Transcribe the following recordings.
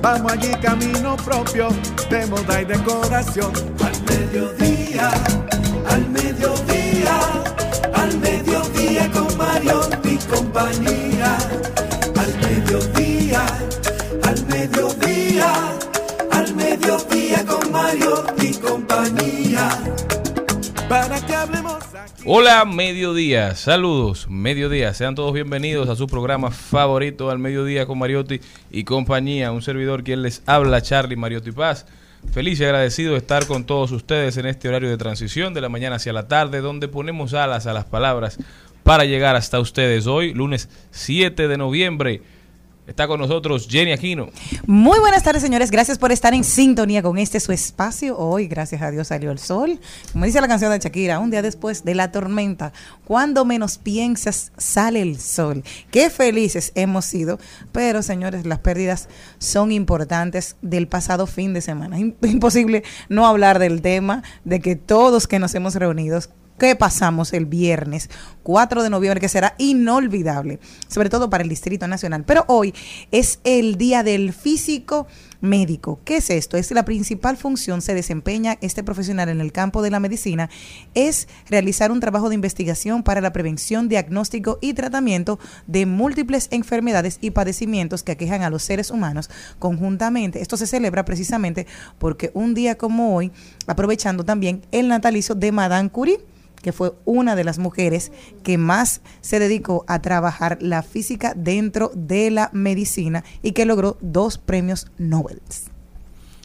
Vamos allí camino propio de moda y decoración. Al mediodía, al mediodía, al mediodía con Mario y compañía. Al mediodía, al mediodía, al mediodía con Mario y compañía. Para que hablemos. Hola, mediodía, saludos, mediodía, sean todos bienvenidos a su programa favorito al mediodía con Mariotti y compañía, un servidor quien les habla, Charlie Mariotti Paz. Feliz y agradecido de estar con todos ustedes en este horario de transición de la mañana hacia la tarde, donde ponemos alas a las palabras para llegar hasta ustedes hoy, lunes 7 de noviembre. Está con nosotros Jenny Aquino. Muy buenas tardes, señores. Gracias por estar en sintonía con este su espacio. Hoy, gracias a Dios, salió el sol. Como dice la canción de Shakira, un día después de la tormenta, cuando menos piensas, sale el sol. Qué felices hemos sido. Pero, señores, las pérdidas son importantes del pasado fin de semana. Im- Imposible no hablar del tema de que todos que nos hemos reunido que pasamos el viernes 4 de noviembre, que será inolvidable, sobre todo para el Distrito Nacional. Pero hoy es el Día del Físico Médico. ¿Qué es esto? Es la principal función se desempeña este profesional en el campo de la medicina, es realizar un trabajo de investigación para la prevención, diagnóstico y tratamiento de múltiples enfermedades y padecimientos que aquejan a los seres humanos conjuntamente. Esto se celebra precisamente porque un día como hoy, aprovechando también el natalicio de Madame Curie, que fue una de las mujeres que más se dedicó a trabajar la física dentro de la medicina y que logró dos premios Nobel.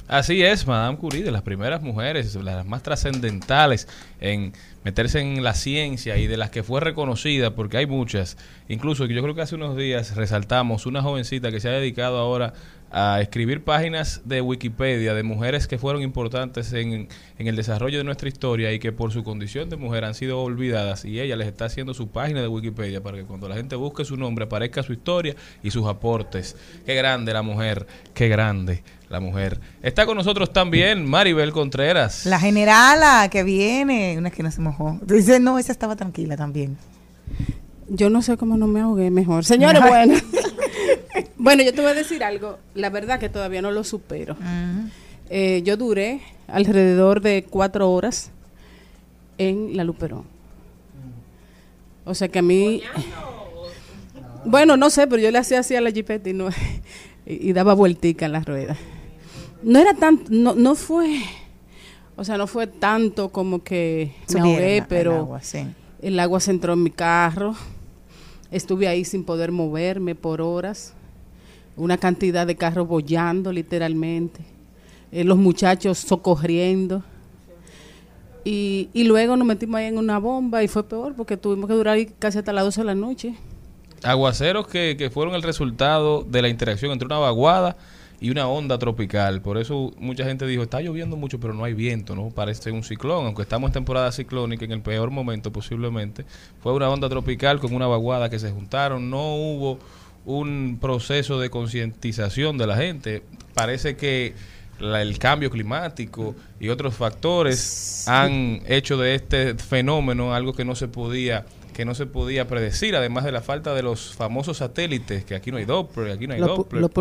Así es, Madame Curie, de las primeras mujeres, de las más trascendentales en meterse en la ciencia y de las que fue reconocida, porque hay muchas. Incluso yo creo que hace unos días resaltamos una jovencita que se ha dedicado ahora a escribir páginas de Wikipedia de mujeres que fueron importantes en, en el desarrollo de nuestra historia y que por su condición de mujer han sido olvidadas y ella les está haciendo su página de Wikipedia para que cuando la gente busque su nombre aparezca su historia y sus aportes. Qué grande la mujer, qué grande la mujer. Está con nosotros también Maribel Contreras. La generala que viene, una que no se mojó. Dice, no, esa estaba tranquila también. Yo no sé cómo no me ahogué mejor. Señores, bueno. Bueno, yo te voy a decir algo. La verdad que todavía no lo supero. Eh, yo duré alrededor de cuatro horas en la Luperón. O sea que a mí... Bueno, no sé, pero yo le hacía así a la jipeta y, no, y, y daba vueltica en las ruedas. No era tan... No, no fue... O sea, no fue tanto como que me ahogué, pero... agua, sí. El agua se entró en mi carro. Estuve ahí sin poder moverme por horas. Una cantidad de carros bollando literalmente. Eh, los muchachos socorriendo. Y, y luego nos metimos ahí en una bomba y fue peor porque tuvimos que durar casi hasta las 12 de la noche. Aguaceros que, que fueron el resultado de la interacción entre una vaguada y una onda tropical. Por eso mucha gente dijo, está lloviendo mucho, pero no hay viento, ¿no? Parece un ciclón, aunque estamos en temporada ciclónica, en el peor momento posiblemente. Fue una onda tropical con una vaguada que se juntaron, no hubo un proceso de concientización de la gente. Parece que la- el cambio climático y otros factores han hecho de este fenómeno algo que no se podía que no se podía predecir, además de la falta de los famosos satélites, que aquí no hay Doppler, aquí no hay Los, Doppler. los.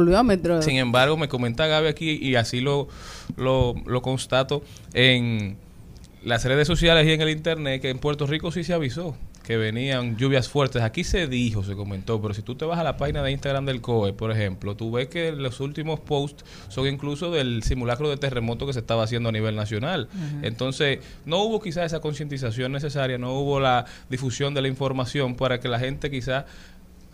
Sin embargo, me comenta Gaby aquí y así lo, lo, lo constato en las redes sociales y en el internet que en Puerto Rico sí se avisó que venían lluvias fuertes. Aquí se dijo, se comentó, pero si tú te vas a la página de Instagram del COE, por ejemplo, tú ves que los últimos posts son incluso del simulacro de terremoto que se estaba haciendo a nivel nacional. Entonces, no hubo quizás esa concientización necesaria, no hubo la difusión de la información para que la gente quizás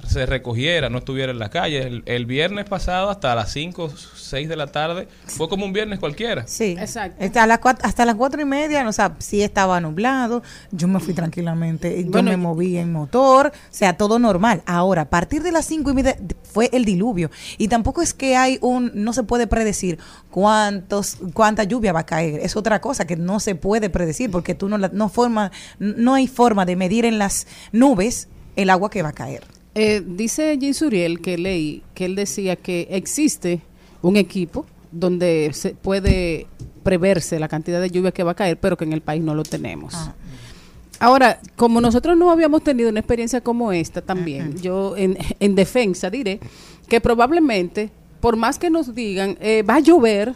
se recogiera, no estuviera en la calle. El, el viernes pasado hasta las 5, 6 de la tarde fue como un viernes cualquiera. Sí. Exacto. Hasta las, cuat- hasta las cuatro y media, o sea, sí estaba nublado, yo me fui tranquilamente, yo Bueno, me moví en motor, o sea, todo normal. Ahora, a partir de las cinco y media fue el diluvio. Y tampoco es que hay un, no se puede predecir cuántos, cuánta lluvia va a caer. Es otra cosa que no se puede predecir porque tú no, la- no forma, no hay forma de medir en las nubes el agua que va a caer. Eh, dice Jim Suriel que leí que él decía que existe un equipo donde se puede preverse la cantidad de lluvia que va a caer, pero que en el país no lo tenemos. Ah. Ahora, como nosotros no habíamos tenido una experiencia como esta también, yo en, en defensa diré que probablemente, por más que nos digan, eh, va a llover,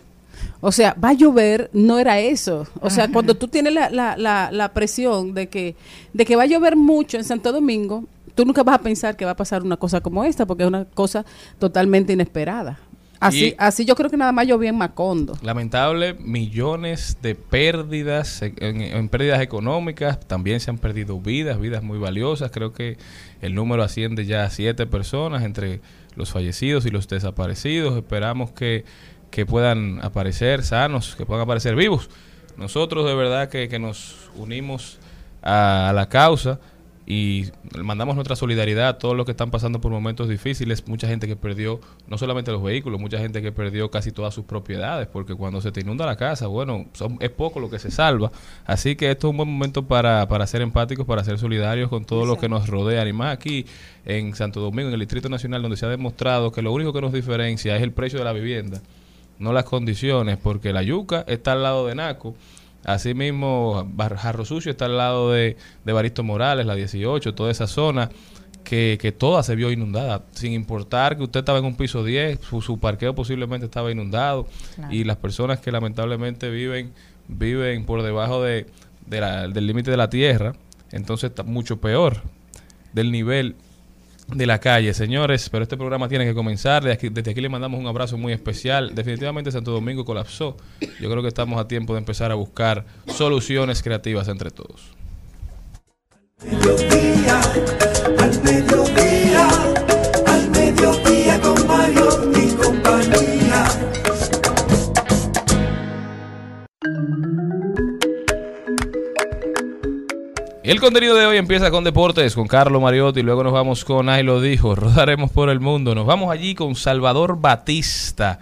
o sea, va a llover, no era eso. O sea, cuando tú tienes la, la, la, la presión de que, de que va a llover mucho en Santo Domingo, tú nunca vas a pensar que va a pasar una cosa como esta, porque es una cosa totalmente inesperada. Así, Y- así yo creo que nada más llovía en Macondo. Lamentable, millones de pérdidas en- en pérdidas económicas, también se han perdido vidas, vidas muy valiosas. Creo que el número asciende ya a siete personas entre los fallecidos y los desaparecidos. Esperamos que, que puedan aparecer sanos, que puedan aparecer vivos. Nosotros de verdad que, que nos unimos a, a la causa y mandamos nuestra solidaridad a todos los que están pasando por momentos difíciles, mucha gente que perdió no solamente los vehículos, mucha gente que perdió casi todas sus propiedades, porque cuando se te inunda la casa, bueno, son- es poco lo que se salva. Así que esto es un buen momento para, para ser empáticos, para ser solidarios con todo lo que nos rodea, y más aquí en Santo Domingo, en el Distrito Nacional, donde se ha demostrado que lo único que nos diferencia es el precio de la vivienda, no las condiciones, porque la yuca está al lado de Naco, Asimismo, Jarro Sucio está al lado de, de Baristo Morales, la 18, toda esa zona que, que toda se vio inundada, sin importar que usted estaba en un piso 10, su, su parqueo posiblemente estaba inundado Claro. y las personas que lamentablemente viven viven por debajo de, de la- del límite de la tierra, entonces está mucho peor del nivel de la calle, señores, pero este programa tiene que comenzar. Desde aquí, desde aquí le mandamos un abrazo muy especial. Definitivamente Santo Domingo colapsó. Yo creo que estamos a tiempo de empezar a buscar soluciones creativas entre todos. El contenido de hoy empieza con deportes, con Carlos Mariotti, luego nos vamos con Ay lo dijo, rodaremos por el mundo. Nos vamos allí con Salvador Batista.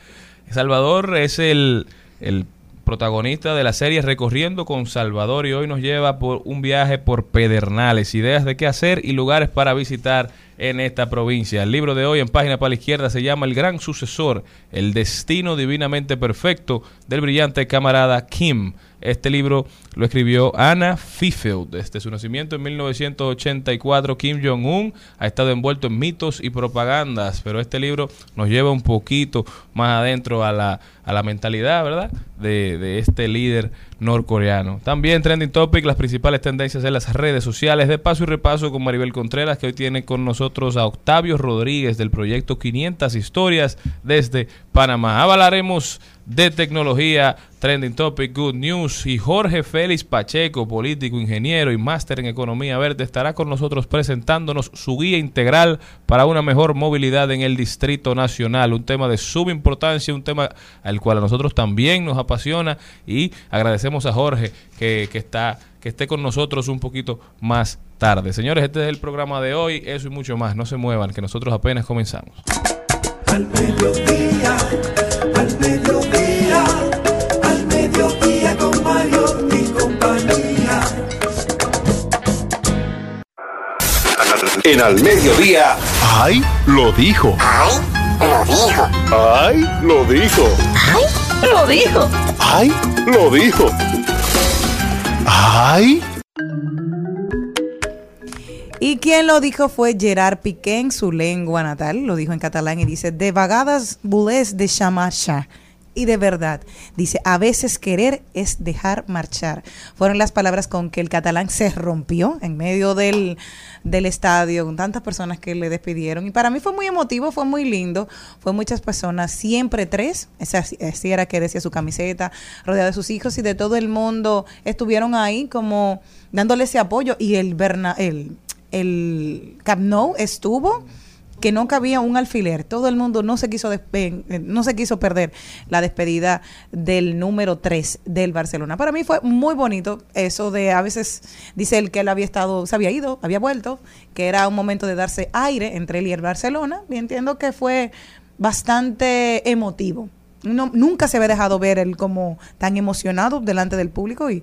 Salvador es el, el protagonista de la serie Recorriendo con Salvador y hoy nos lleva por un viaje por Pedernales, ideas de qué hacer y lugares para visitar en esta provincia. El libro de hoy en página para la izquierda se llama El gran sucesor, el destino divinamente perfecto del brillante camarada Kim. Este libro lo escribió Anna Fifield. Desde su nacimiento en 1984, Kim Jong-un ha estado envuelto en mitos y propagandas, pero este libro nos lleva un poquito más adentro a la, a la mentalidad, ¿verdad?, de, de este líder norcoreano. También Trending Topic, las principales tendencias en las redes sociales, de paso y repaso con Maribel Contreras, que hoy tiene con nosotros a Octavio Rodríguez del proyecto 500 Historias desde Panamá. Hablaremos de tecnología, Trending Topic, Good News y Jorge Félix Pacheco, político, ingeniero y máster en economía verde, estará con nosotros presentándonos su guía integral para una mejor movilidad en el Distrito Nacional, un tema de suma importancia, un tema al cual a nosotros también nos apasiona y agradecemos a Jorge que, que está que esté con nosotros un poquito más tarde. Señores, este es el programa de hoy, eso y mucho más. No se muevan, que nosotros apenas comenzamos. Al mediodía, al mediodía, al mediodía con Mario y compañía. En al mediodía. ¡Ay! Lo dijo. ¡Ay! Lo dijo. ¡Ay! Lo dijo. Lo dijo. ¡Ay! Lo dijo. ¡Ay! Quien lo dijo fue Gerard Piqué en su lengua natal, lo dijo en catalán y dice, de vagadas bulés de chamacha. Y de verdad, dice, a veces querer es dejar marchar. Fueron las palabras con que el catalán se rompió en medio del, del estadio, con tantas personas que le despidieron. Y para mí fue muy emotivo, fue muy lindo. Fue muchas personas, siempre tres, esa- así era que decía su camiseta, rodeado de sus hijos y de todo el mundo, estuvieron ahí como dándole ese apoyo. Y el, Berna, el, el Camp estuvo que no cabía un alfiler. Todo el mundo no se quiso eh, no se quiso perder la despedida del número 3 del Barcelona. Para mí fue muy bonito eso de a veces dice él que él había estado, se había ido, había vuelto, que era un momento de darse aire entre él y el Barcelona. Y entiendo que fue bastante emotivo. No, nunca se había dejado ver él como tan emocionado delante del público y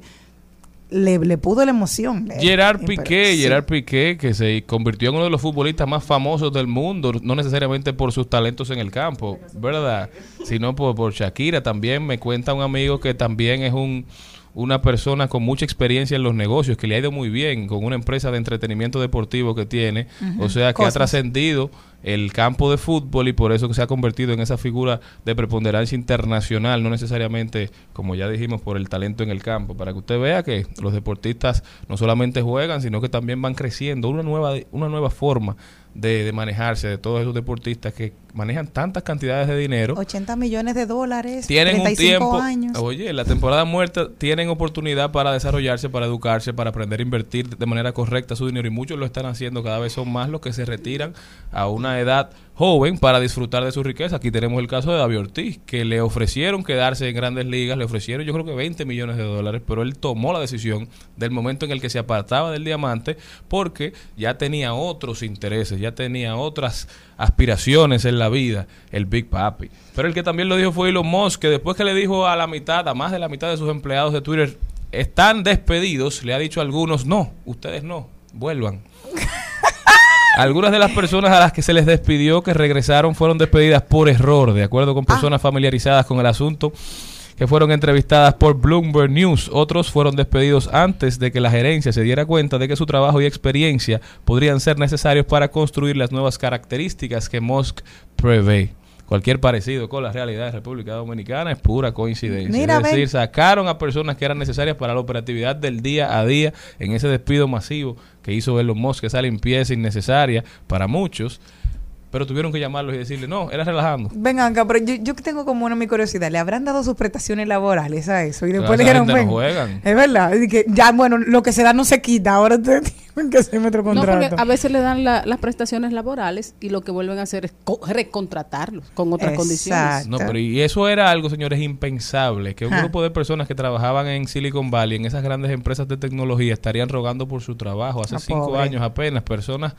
le, le pudo la emoción. Gerard pero Piqué, sí. Gerard Piqué, que se convirtió en uno de los futbolistas más famosos del mundo, no necesariamente por sus talentos en el campo, ¿verdad? Sino por, por Shakira. También me cuenta un amigo que también es un una persona con mucha experiencia en los negocios, que le ha ido muy bien con una empresa de entretenimiento deportivo que tiene, o sea, que ha trascendido el campo de fútbol y por eso que se ha convertido en esa figura de preponderancia internacional, no necesariamente, como ya dijimos, por el talento en el campo, para que usted vea que los deportistas no solamente juegan, sino que también van creciendo, una nueva, una nueva forma de, de manejarse de todos esos deportistas que manejan tantas cantidades de dinero. 80 millones de dólares, tienen un 35 tiempo, años. oye, la temporada muerta tienen oportunidad para desarrollarse, para educarse, para aprender a invertir de manera correcta su dinero y muchos lo están haciendo, cada vez son más los que se retiran a una edad joven para disfrutar de su riqueza. Aquí tenemos el caso de David Ortiz, que le ofrecieron quedarse en grandes ligas, le ofrecieron yo creo que 20 millones de dólares, pero él tomó la decisión del momento en el que se apartaba del diamante porque ya tenía otros intereses, ya tenía otras aspiraciones en la vida, el Big Papi. Pero el que también lo dijo fue Elon Musk, que después que le dijo a la mitad, a más de la mitad de sus empleados de Twitter, están despedidos, le ha dicho a algunos, no, ustedes no, vuelvan. Algunas de las personas a las que se les despidió que regresaron fueron despedidas por error, de acuerdo con personas familiarizadas con el asunto que fueron entrevistadas por Bloomberg News. Otros fueron despedidos antes de que la gerencia se diera cuenta de que su trabajo y experiencia podrían ser necesarios para construir las nuevas características que Musk prevé. Cualquier parecido con la realidad de República Dominicana es pura coincidencia. Mira, es decir, ven. sacaron a personas que eran necesarias para la operatividad del día a día en ese despido masivo que hizo Elon Musk, esa limpieza innecesaria para muchos, pero tuvieron que llamarlos y decirle, no, era relajando. Venga, acá, pero yo, yo tengo como una mi curiosidad. ¿Le habrán dado sus prestaciones laborales a eso? Y después le dijeron, no juegan. Es verdad. Que ya, bueno, lo que se da no se quita. Ahora tienen que No, porque a veces le dan la- las prestaciones laborales y lo que vuelven a hacer es co- recontratarlos con otras Exacto. condiciones. No, pero y eso era algo, señores, impensable, que un Ja. grupo de personas que trabajaban en Silicon Valley, en esas grandes empresas de tecnología, estarían rogando por su trabajo. Hace Ah, cinco pobre. años apenas, personas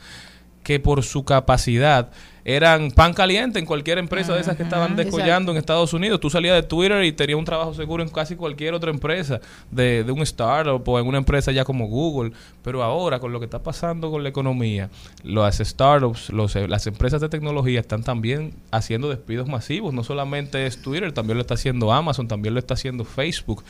que por su capacidad eran pan caliente en cualquier empresa de esas que estaban descollando en Estados Unidos. Tú salías de Twitter y tenías un trabajo seguro en casi cualquier otra empresa, de, de un startup o en una empresa ya como Google. Pero ahora, con lo que está pasando con la economía, las startups, los, eh, las empresas de tecnología están también haciendo despidos masivos. No solamente es Twitter, también lo está haciendo Amazon, también lo está haciendo Facebook.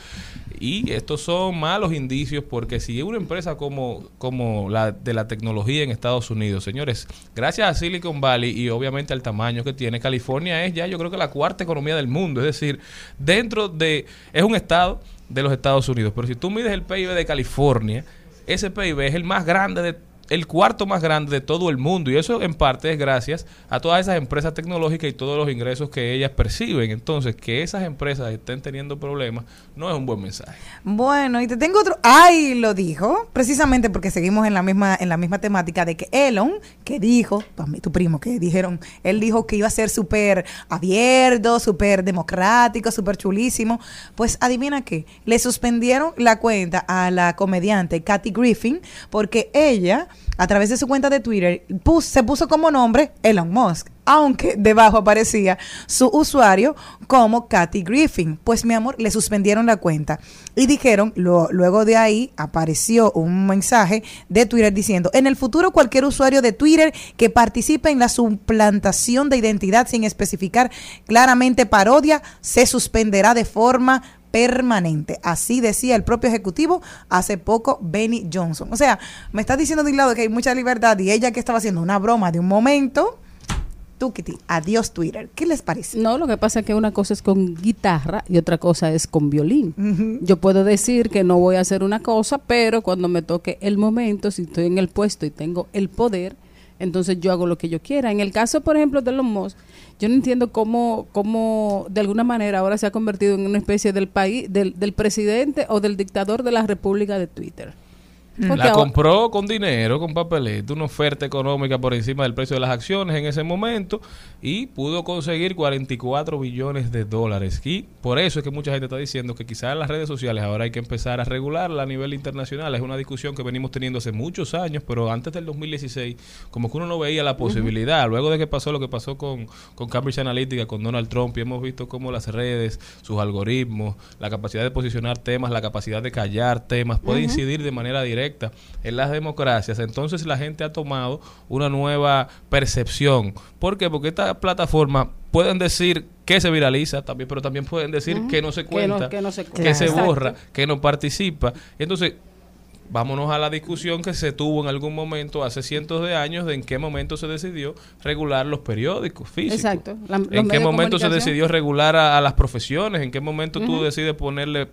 Y estos son malos indicios porque si una empresa como, como la de la tecnología en Estados Unidos, señores, gracias a Silicon Valley y obviamente al tamaño que tiene, California es ya yo creo que la cuarta economía del mundo. Es decir, dentro de... es un estado de los Estados Unidos. Pero si tú mides el PIB de California, ese PIB es el más grande de el cuarto más grande de todo el mundo y eso en parte es gracias a todas esas empresas tecnológicas y todos los ingresos que ellas perciben. Entonces, que esas empresas estén teniendo problemas no es un buen mensaje. Bueno, y te tengo otro. Ay, lo dijo, precisamente porque seguimos en la misma en la misma temática de que Elon, que dijo, tu, primo, que dijeron, él dijo que iba a ser súper abierto, súper democrático, súper chulísimo. Pues adivina qué, le suspendieron la cuenta a la comediante Kathy Griffin porque ella a través de su cuenta de Twitter, se puso como nombre Elon Musk, aunque debajo aparecía su usuario como Kathy Griffin. Pues mi amor, le suspendieron la cuenta y dijeron, luego de ahí apareció un mensaje de Twitter diciendo, en el futuro cualquier usuario de Twitter que participe en la suplantación de identidad sin especificar claramente parodia, se suspenderá de forma permanente. Así decía el propio ejecutivo hace poco, Benny Johnson. O sea, me está diciendo de un lado que hay mucha libertad y ella que estaba haciendo una broma de un momento. Tú, Kitty, adiós Twitter. ¿Qué les parece? No, lo que pasa es que una cosa es con guitarra y otra cosa es con violín. Yo puedo decir que no voy a hacer una cosa, pero cuando me toque el momento, si estoy en el puesto y tengo el poder, entonces yo hago lo que yo quiera. En el caso, por ejemplo, de los Musk, yo no entiendo cómo, cómo de alguna manera ahora se ha convertido en una especie del país, del, del presidente o del dictador de la República de Twitter. La compró con dinero, con papelito, una oferta económica por encima del precio de las acciones en ese momento y pudo conseguir 44 billones de dólares. Y por eso es que mucha gente está diciendo que quizás las redes sociales ahora hay que empezar a regularla a nivel internacional. Es una discusión que venimos teniendo hace muchos años, pero antes del 2016 como que uno no veía la posibilidad. Luego de que pasó lo que pasó con, con Cambridge Analytica, con Donald Trump, y hemos visto cómo las redes, sus algoritmos, la capacidad de posicionar temas, la capacidad de callar temas, puede incidir de manera directa en las democracias. Entonces la gente ha tomado una nueva percepción. ¿Por qué? Porque estas plataformas pueden decir que se viraliza también, pero también pueden decir que no se Que no- cuenta, que no se que borra, que no participa. Entonces, vámonos a la discusión que se tuvo en algún momento hace cientos de años de en qué momento se decidió regular los periódicos físicos. Exacto. La- en qué momento se decidió regular a, a las profesiones, en qué momento tú decides ponerle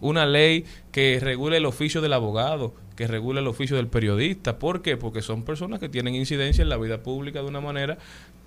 una ley que regule el oficio del abogado, que regule el oficio del periodista. ¿Por qué? Porque son personas que tienen incidencia en la vida pública de una manera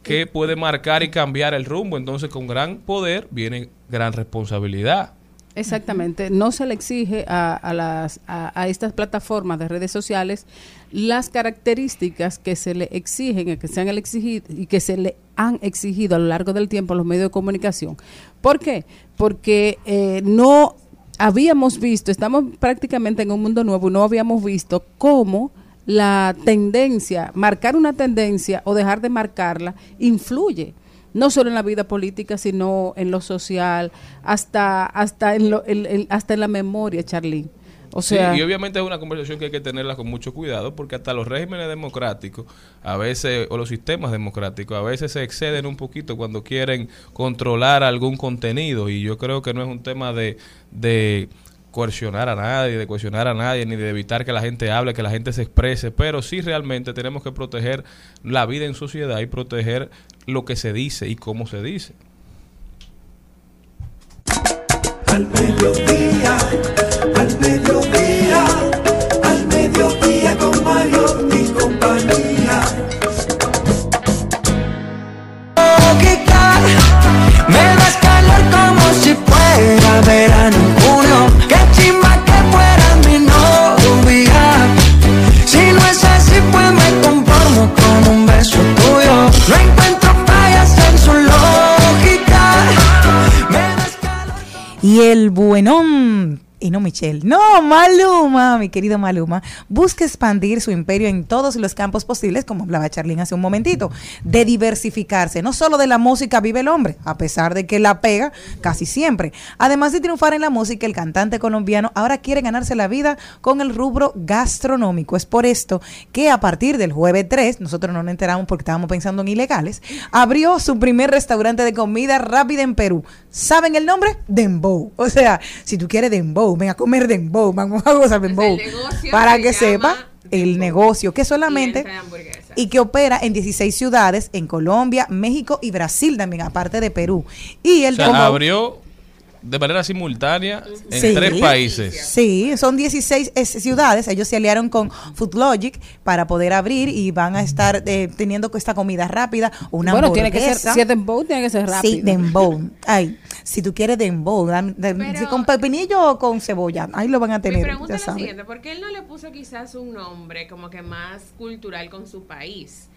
que puede marcar y cambiar el rumbo. Entonces, con gran poder viene gran responsabilidad. Exactamente, no se le exige a, a las, a, a estas plataformas de redes sociales las características que se le exigen, que se han exigido y que se le han exigido a lo largo del tiempo a los medios de comunicación. ¿Por qué? Porque eh, no habíamos visto, estamos prácticamente en un mundo nuevo no habíamos visto cómo la tendencia, marcar una tendencia o dejar de marcarla, influye no solo en la vida política, sino en lo social, hasta hasta en, lo, en- hasta en la memoria, Charly. O Sí, sea, y obviamente es una conversación que hay que tenerla con mucho cuidado porque hasta los regímenes democráticos, a veces, o los sistemas democráticos, a veces se exceden un poquito cuando quieren controlar algún contenido y yo creo que no es un tema de, de coercionar a nadie, de coercionar a nadie, ni de evitar que la gente hable, que la gente se exprese, pero sí realmente tenemos que proteger la vida en sociedad y proteger lo que se dice y cómo se dice. Al mediodía, mediodía, al mediodía con Mario y compañía. Me das calor como si fuera verano en junio. Qué chimba que fuera mi novia. Si no es así, pues me conformo con un beso tuyo. No encuentro fallas en su lógica. Me das calor. Y el buenón, y no Michelle, no, Maluma, mi querido Maluma, busca expandir su imperio en todos los campos posibles, como hablaba Charlene hace un momentito, de diversificarse. No solo de la música vive el hombre, a pesar de que la pega casi siempre. Además de triunfar en la música, el cantante colombiano ahora quiere ganarse la vida con el rubro gastronómico. Es por esto que a partir del jueves 3, nosotros no nos enteramos porque estábamos pensando en ilegales, abrió su primer restaurante de comida rápida en Perú. ¿Saben el nombre? Dembow. O sea, si tú quieres Dembow, ven a comer Dembow, vamos a gozar Dembow. Para que sepa el Dembow. negocio que solamente y que opera en 16 ciudades en Colombia, México y Brasil también, aparte de Perú. Y el O sea, Dembow- abrió de manera simultánea en Sí. tres países. Sí, son 16 es- ciudades. Ellos se aliaron con Food Logic para poder abrir y van a estar eh, teniendo esta comida rápida, una bueno, tiene que ser, si es dembow, tiene que ser rápido. Sí, dembow. Ay, si tú quieres dembow, Pero- si con pepinillo o con cebolla, ahí lo van a Mi tener. pregunta ya es la siguiente, ¿por qué él no le puso quizás un nombre como que más cultural con su país?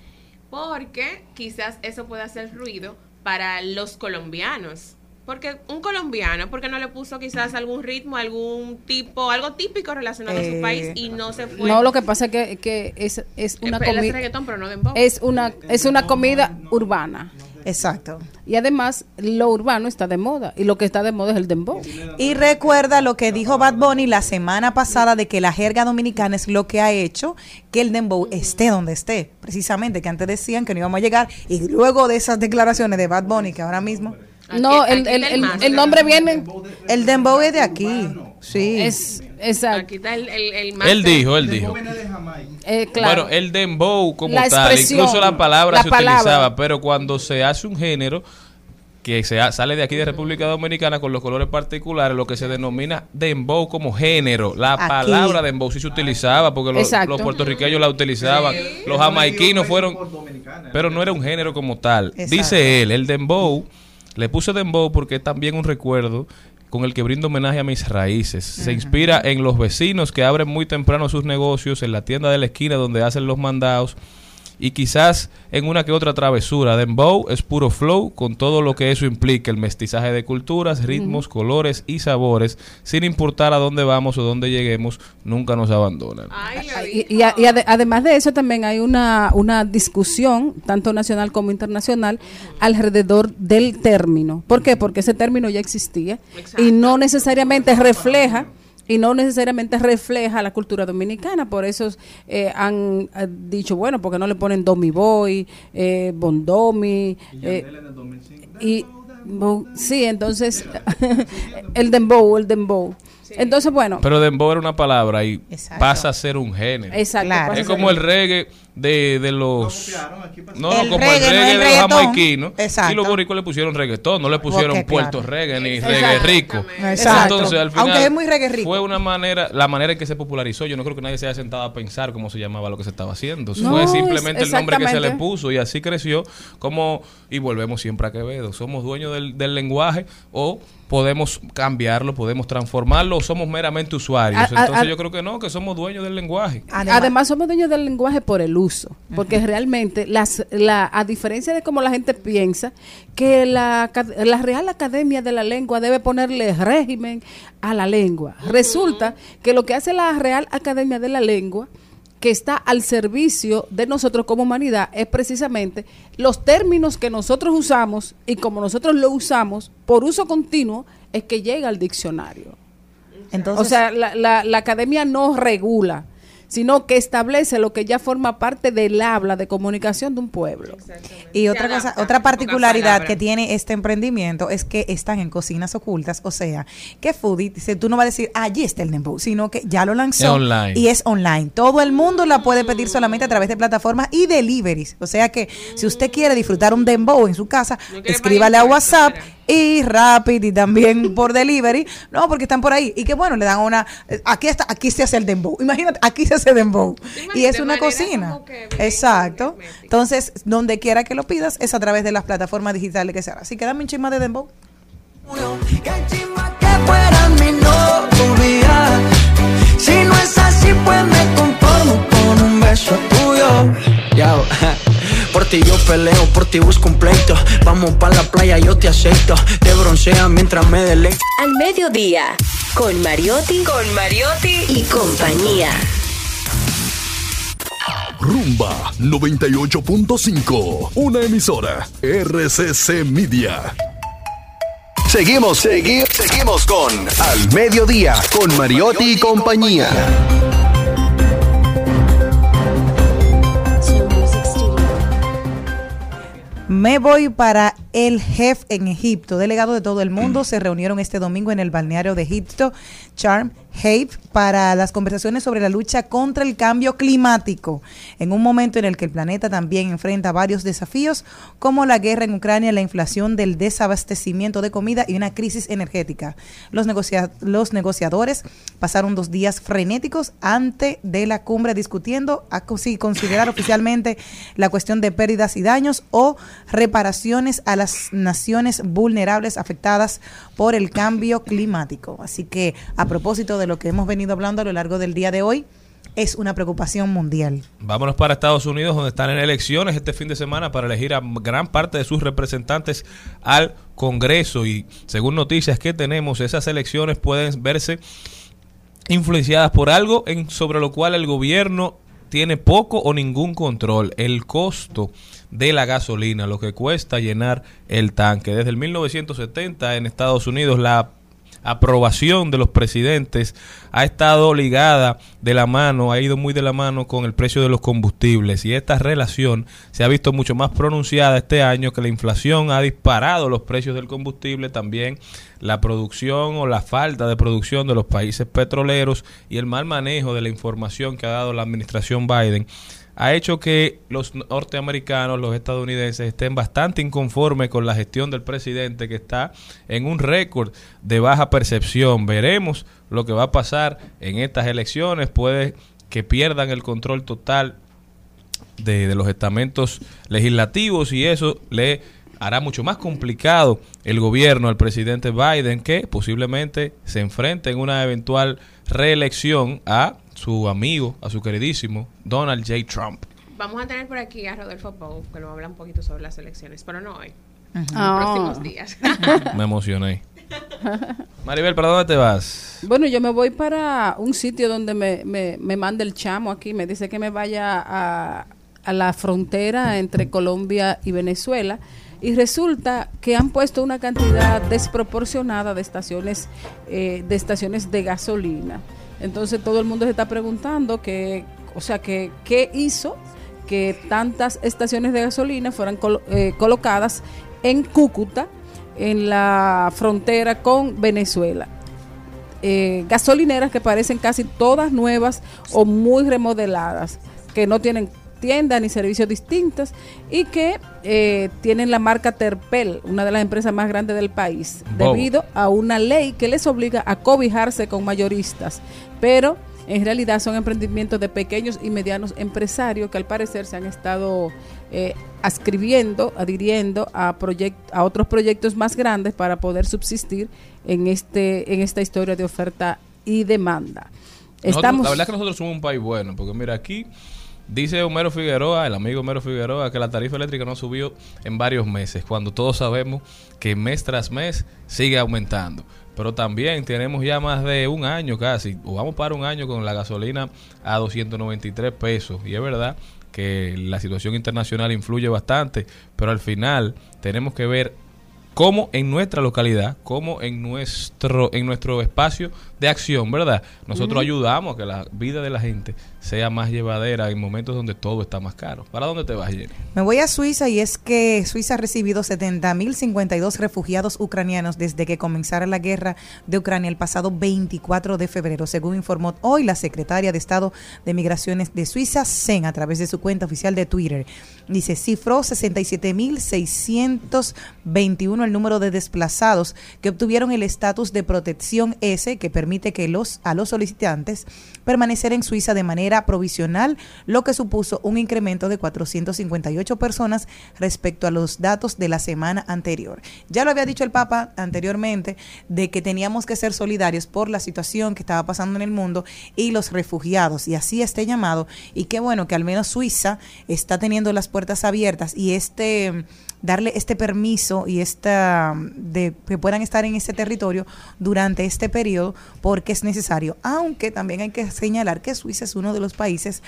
Porque quizás eso puede hacer ruido para los colombianos. Porque un colombiano, porque no le puso quizás algún ritmo, algún tipo, algo típico relacionado a Eh, su país y no se fue? No, lo que pasa es que, que es, es una Eh, comida reggaetón, pero no dembow. es una es una comida urbana Exacto. y además lo urbano está de moda y lo que está de moda es el dembow. Y recuerda lo que dijo Bad Bunny la semana pasada de que la jerga dominicana es lo que ha hecho que el dembow esté donde esté. Precisamente, que antes decían que no íbamos a llegar y luego de esas declaraciones de Bad Bunny que ahora mismo Aquí- No, el, aquí el, el, el nombre viene el dembow es de aquí. Sí. es exacto. Aquí está el, el, el Él dijo, él dijo. Eh, claro. Bueno, el dembow como La tal, incluso la palabra la se palabra. utilizaba, pero cuando se hace un género que se sale de aquí de República Dominicana con los colores particulares, lo que se denomina dembow como género. La Aquí. palabra dembow sí se utilizaba porque los, los puertorriqueños la utilizaban, los jamaiquinos fueron, pero no era un género como tal. Exacto. Dice él, el dembow, le puse dembow porque es también un recuerdo con el que brindo homenaje a mis raíces. Se inspira en los vecinos que abren muy temprano sus negocios, en la tienda de la esquina donde hacen los mandados y quizás en una que otra travesura. Dembow es puro flow con todo lo que eso implica, el mestizaje de culturas, ritmos, colores y sabores, sin importar a dónde vamos o dónde lleguemos, nunca nos abandonan. Ay, Y, y a- y ade- además de eso también hay una, una discusión, tanto nacional como internacional, alrededor del término. ¿Por qué? Porque ese término ya existía y no necesariamente refleja y no necesariamente refleja la cultura dominicana. Por eso eh, han eh, dicho, bueno, porque no le ponen Domi Boy, eh, Bondomi. eh, y bo- sí, entonces el dembow, el dembow. Entonces, bueno, Pero dembow era una palabra y Exacto. pasa a ser un género. exacto. Claro. Es como el reggae de, de los... No, no, El como reggae, el no reggae el de los jamaiquinos. Exacto. Y los boricuas le pusieron reggaetón, no le pusieron Porque, puerto claro. reggae ni Exacto. reggae rico. Exacto. Entonces, al final, Aunque es muy reggae rico. fue una manera, la manera en que se popularizó. Yo no creo que nadie se haya sentado a pensar cómo se llamaba lo que se estaba haciendo. No, fue es- simplemente el nombre que se le puso y así creció. Como, y volvemos siempre a Quevedo. Somos dueños del, del lenguaje o podemos cambiarlo, podemos transformarlo o somos meramente usuarios. A- Entonces a- yo creo que no, que somos dueños del lenguaje. Además, somos dueños del lenguaje por el uso, porque realmente, las, la, a diferencia de cómo la gente piensa, que la, la Real Academia de la Lengua debe ponerle régimen a la lengua. Resulta que lo que hace la Real Academia de la Lengua, que está al servicio de nosotros como humanidad, es precisamente los términos que nosotros usamos y como nosotros lo usamos por uso continuo, es que llega al diccionario. Entonces, O sea, la, la, la academia no regula, sino que establece lo que ya forma parte del habla de comunicación de un pueblo. Y Se otra cosa, otra particularidad que tiene este emprendimiento es que están en cocinas ocultas, o sea, que Foodie, dice, tú no vas a decir, allí está el dembow, sino que ya lo lanzó Es online. y es online. Todo el mundo la puede pedir solamente a través de plataformas y deliveries. O sea que si usted quiere disfrutar un dembow en su casa, No escríbale a WhatsApp y Rapid y también por delivery, no, porque están por ahí. Y que bueno, le dan una, eh, aquí está, aquí se hace el dembow. Imagínate, aquí se hace dembow. Y es de una cocina. Exacto. Entonces, donde quiera que lo pidas es a través de las plataformas digitales que sea. Así que dame un chisma de dembow. Que chimba que fuera mi novia. Si no es así, pues me conformo con un beso tuyo. Ya, por ti yo peleo, por ti busco un pleito. Vamos pa' la playa, yo te aceito. Te broncea mientras me deleito. Al mediodía, con Mariotti, con Mariotti y compañía. Rumba 98.5. Una emisora. RCC Media. Seguimos, segui- seguimos con Al Mediodía con Mariotti y compañía. Me voy para el jefe en Egipto. Delegados de todo el mundo se reunieron este domingo en el balneario de Egipto, Charm Hape, para las conversaciones sobre la lucha contra el cambio climático, en un momento en el que el planeta también enfrenta varios desafíos, como la guerra en Ucrania, la inflación del desabastecimiento de comida y una crisis energética. Los, negocia- los negociadores pasaron dos días frenéticos antes de la cumbre discutiendo a si considerar oficialmente la cuestión de pérdidas y daños o reparaciones a las naciones vulnerables afectadas por el cambio climático. Así que a propósito de lo que hemos venido hablando a lo largo del día de hoy, es una preocupación mundial. Vámonos para Estados Unidos, donde están en elecciones este fin de semana para elegir a gran parte de sus representantes al Congreso. Y según noticias que tenemos, esas elecciones pueden verse influenciadas por algo en, sobre lo cual el gobierno tiene poco o ningún control. El costo de la gasolina, lo que cuesta llenar el tanque. Desde el 1970 en Estados Unidos la aprobación de los presidentes ha estado ligada de la mano, ha ido muy de la mano con el precio de los combustibles. Y esta relación se ha visto mucho más pronunciada este año que la inflación ha disparado los precios del combustible, también la producción o la falta de producción de los países petroleros y el mal manejo de la información que ha dado la administración Biden ha hecho que los norteamericanos, los estadounidenses, estén bastante inconformes con la gestión del presidente que está en un récord de baja percepción. Veremos lo que va a pasar en estas elecciones. Puede que pierdan el control total de, de los estamentos legislativos y eso le hará mucho más complicado el gobierno al presidente Biden que posiblemente se enfrente en una eventual reelección a su amigo, a su queridísimo Donald J. Trump. Vamos a tener por aquí a Rodolfo Pou, que nos habla un poquito sobre las elecciones, pero no hoy. Ah. Próximos días. Me emocioné. Maribel, ¿para dónde te vas? Bueno, yo me voy para un sitio donde me, me, me manda el chamo aquí, me dice que me vaya a, a la frontera entre Colombia y Venezuela y resulta que han puesto una cantidad desproporcionada de estaciones eh, de estaciones de gasolina. Entonces todo el mundo se está preguntando que, o sea, que qué hizo que tantas estaciones de gasolina fueran eh, colocadas en Cúcuta, en la frontera con Venezuela. Eh, gasolineras que parecen casi todas nuevas o muy remodeladas, que no tienen tiendas ni servicios distintos y que eh, tienen la marca Terpel, una de las empresas más grandes del país, debido a una ley que les obliga a cobijarse con mayoristas. Pero en realidad son emprendimientos de pequeños y medianos empresarios que al parecer se han estado eh, ascribiendo, adhiriendo a, a otros proyectos más grandes para poder subsistir en, este, en esta historia de oferta y demanda. Nosotros- Estamos, la verdad es que nosotros somos un país bueno, porque mira, aquí dice Homero Figueroa, el amigo Homero Figueroa, que la tarifa eléctrica no subió en varios meses, cuando todos sabemos que mes tras mes sigue aumentando. Pero también tenemos ya más de un año casi, o vamos para un año con la gasolina a 293 pesos. Y es verdad que la situación internacional influye bastante, pero al final tenemos que ver cómo en nuestra localidad, como en nuestro, en nuestro espacio de acción, ¿verdad? Nosotros ayudamos a que la vida de la gente sea más llevadera en momentos donde todo está más caro. ¿Para dónde te vas, Jenny? Me voy a Suiza y es que Suiza ha recibido 70.052 refugiados ucranianos desde que comenzara la guerra de Ucrania el pasado 24 de febrero, según informó hoy la secretaria de Estado de Migraciones de Suiza, Sen, a través de su cuenta oficial de Twitter. Dice, cifró 67.621 el número de desplazados que obtuvieron el estatus de protección S, que permite que los a los solicitantes permanecer en Suiza de manera provisional, lo que supuso un incremento de 458 personas respecto a los datos de la semana anterior. Ya lo había dicho el Papa anteriormente de que teníamos que ser solidarios por la situación que estaba pasando en el mundo y los refugiados, y así este llamado, y qué bueno que al menos Suiza está teniendo las puertas abiertas y este darle este permiso y esta de que puedan estar en este territorio durante este periodo porque es necesario, aunque también hay que señalar que Suiza es uno de los países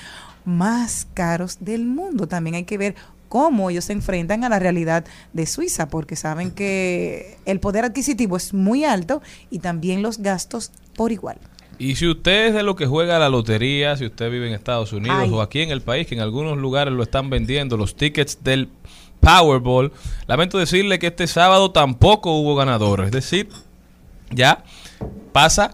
más caros del mundo. También hay que ver cómo ellos se enfrentan a la realidad de Suiza, porque saben que el poder adquisitivo es muy alto y también los gastos por igual. Y si usted es de lo que juega la lotería, si usted vive en Estados Unidos Ay. o aquí en el país, que en algunos lugares lo están vendiendo, los tickets del Powerball, lamento decirle que este sábado tampoco hubo ganadores. Es decir, ya pasa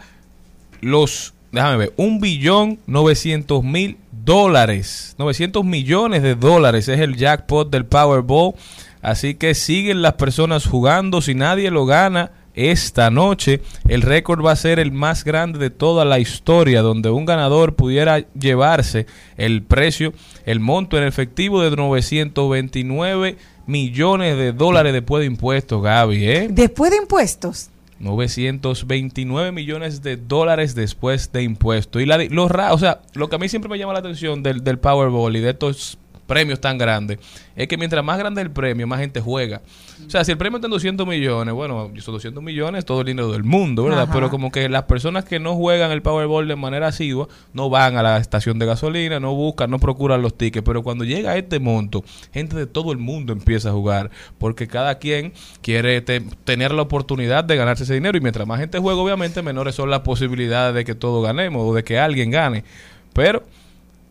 los, déjame ver, un billón novecientos mil dólares. 900 millones de dólares es el jackpot del Powerball. Así que siguen las personas jugando. Si nadie lo gana esta noche, el récord va a ser el más grande de toda la historia, donde un ganador pudiera llevarse el precio, el monto en efectivo de 929 millones de dólares después de impuestos, Gaby, ¿eh? Después de impuestos, 929 millones de dólares después de impuestos. Y la, los o sea, lo que a mí siempre me llama la atención del, del Powerball y de estos premios tan grandes es que mientras más grande el premio, más gente juega. O sea, si el premio está en 200 millones, bueno, son 200 millones, todo el dinero del mundo, ¿verdad? Ajá. Pero como que las personas que no juegan el Powerball de manera asidua no van a la estación de gasolina, no buscan, no procuran los tickets. Pero cuando llega a este monto, gente de todo el mundo empieza a jugar porque cada quien quiere te- tener la oportunidad de ganarse ese dinero y mientras más gente juega, obviamente menores son las posibilidades de que todos ganemos o de que alguien gane. Pero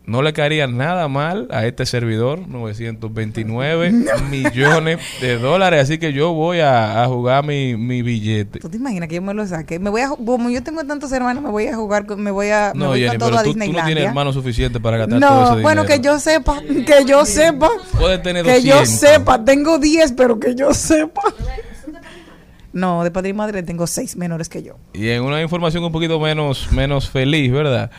no le caería nada mal a este servidor, 929 millones de dólares. Así que yo voy a, a jugar mi, mi billete. ¿Tú te imaginas que yo me lo saque? Me voy a, como yo tengo tantos hermanos, me voy a jugar, con- me voy a, me No, voy Jenny, todo pero a tú, tú no tienes hermanos suficientes para gastar todo ese no, dinero. bueno, que yo sepa, que yo sepa, Puedes tener que yo 200. sepa, tengo 10, pero que yo sepa. No, de padre y madre tengo 6 menores que yo. Y en una información un poquito menos, menos feliz, ¿verdad?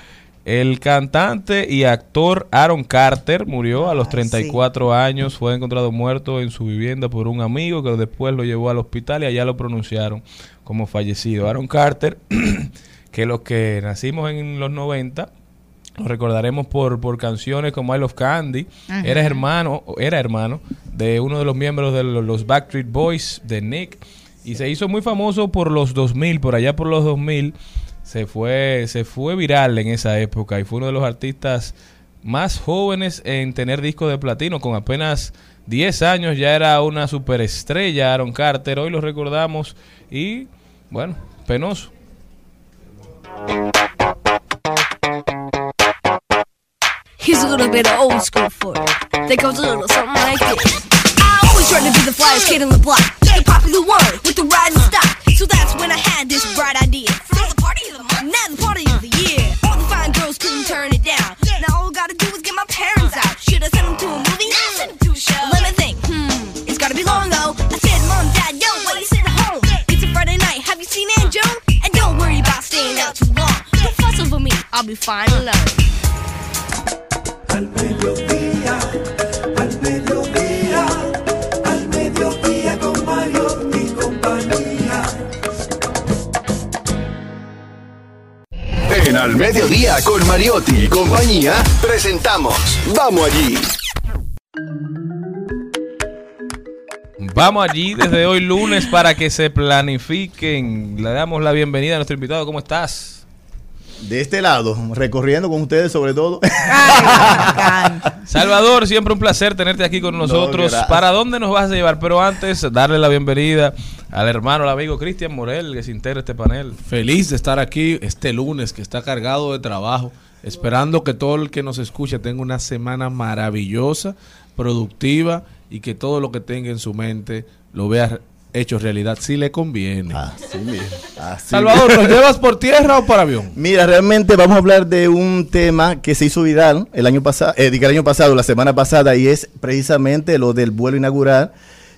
El cantante y actor Aaron Carter murió a los Ah, 34 años. Fue encontrado muerto en su vivienda por un amigo que después lo llevó al hospital y allá lo pronunciaron como fallecido. Aaron Carter, que los que nacimos en los 90, lo recordaremos por, por canciones como I Love Candy. Era hermano, era hermano de uno de los miembros de los, los Backstreet Boys, de Nick. Y se hizo muy famoso por los 2000, por allá por los 2000. Se fue, se fue viral en esa época y fue uno de los artistas más jóvenes en tener disco de platino. Con apenas 10 años ya era una superestrella Aaron Carter. Hoy lo recordamos y, bueno, penoso. Here's a little bit of old school for you. That goes a little something like this. I always tried to be the flyest kid on the block, the popular one with the riding stock. So that's when I had this bright idea. Now the party of the month, now the party of the year. All the fine girls couldn't turn it down. Now all I gotta do is get my parents out. Should I send them to a movie? Send them to a show. Let me think. Hmm, it's gotta be long though. I said, Mom, Dad, yo, why you sitting home? It's a Friday night. Have you seen Aunt Joan? And don't worry about staying out too long. Don't fuss over me. I'll be fine alone. Al Mediodía con Mariotti y compañía, presentamos Vamos allí. Vamos allí desde hoy lunes para que se planifiquen. Le damos la bienvenida a nuestro invitado. ¿Cómo estás? De este lado, recorriendo con ustedes sobre todo. Salvador, siempre un placer tenerte aquí con nosotros. ¿Para dónde nos vas a llevar? Pero antes, darle la bienvenida al hermano, al amigo Cristian Morel, que se integra este panel. Feliz de estar aquí este lunes que está cargado de trabajo, esperando que todo el que nos escuche tenga una semana maravillosa, productiva y que todo lo que tenga en su mente lo vea hecho realidad si le conviene. Así mismo, así Salvador. ¿nos llevas por tierra o por avión? Mira, realmente vamos a hablar de un tema que se hizo viral el año pasado, eh, el año pasado, la semana pasada, y es precisamente lo del vuelo inaugural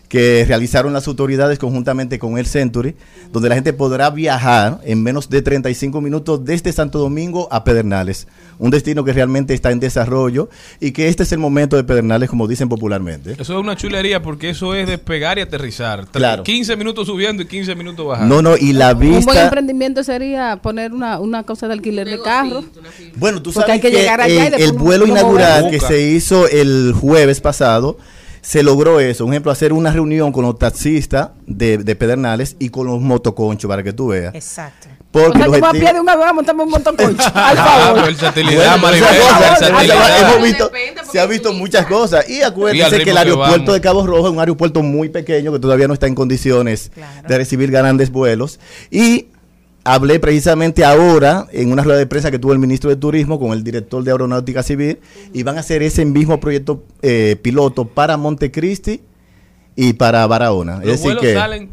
que realizaron las autoridades conjuntamente con el Century, donde la gente podrá viajar en menos de 35 minutos desde Santo Domingo a Pedernales, un destino que realmente está en desarrollo y que este es el momento de Pedernales, como dicen popularmente. Eso es una chulería porque eso es despegar y aterrizar. Claro. 15 minutos subiendo y 15 minutos bajando. No, no, y la Un buen vista... emprendimiento sería poner una, una cosa de alquiler de carro. Bueno, tú Porque sabes hay que que, llegar allá y el, vuelo lo inaugural que se hizo el jueves pasado, se logró eso. Un ejemplo, hacer una reunión con los taxistas de, de Pedernales y con los motoconchos, para que tú veas. Exacto. Porque o sea, va a pie de un avión a montarme un. Al favor. versatilidad, porque se ha visto muchas cosas. Y acuérdense que el aeropuerto de Cabo Rojo es un aeropuerto muy pequeño que todavía no está en condiciones Claro. de recibir grandes vuelos. Y hablé precisamente ahora en una rueda de prensa que tuvo el ministro de Turismo con el director de Aeronáutica Civil y van a hacer ese mismo proyecto eh, piloto para Montecristi y para Barahona. ¿Los Es decir vuelos que salen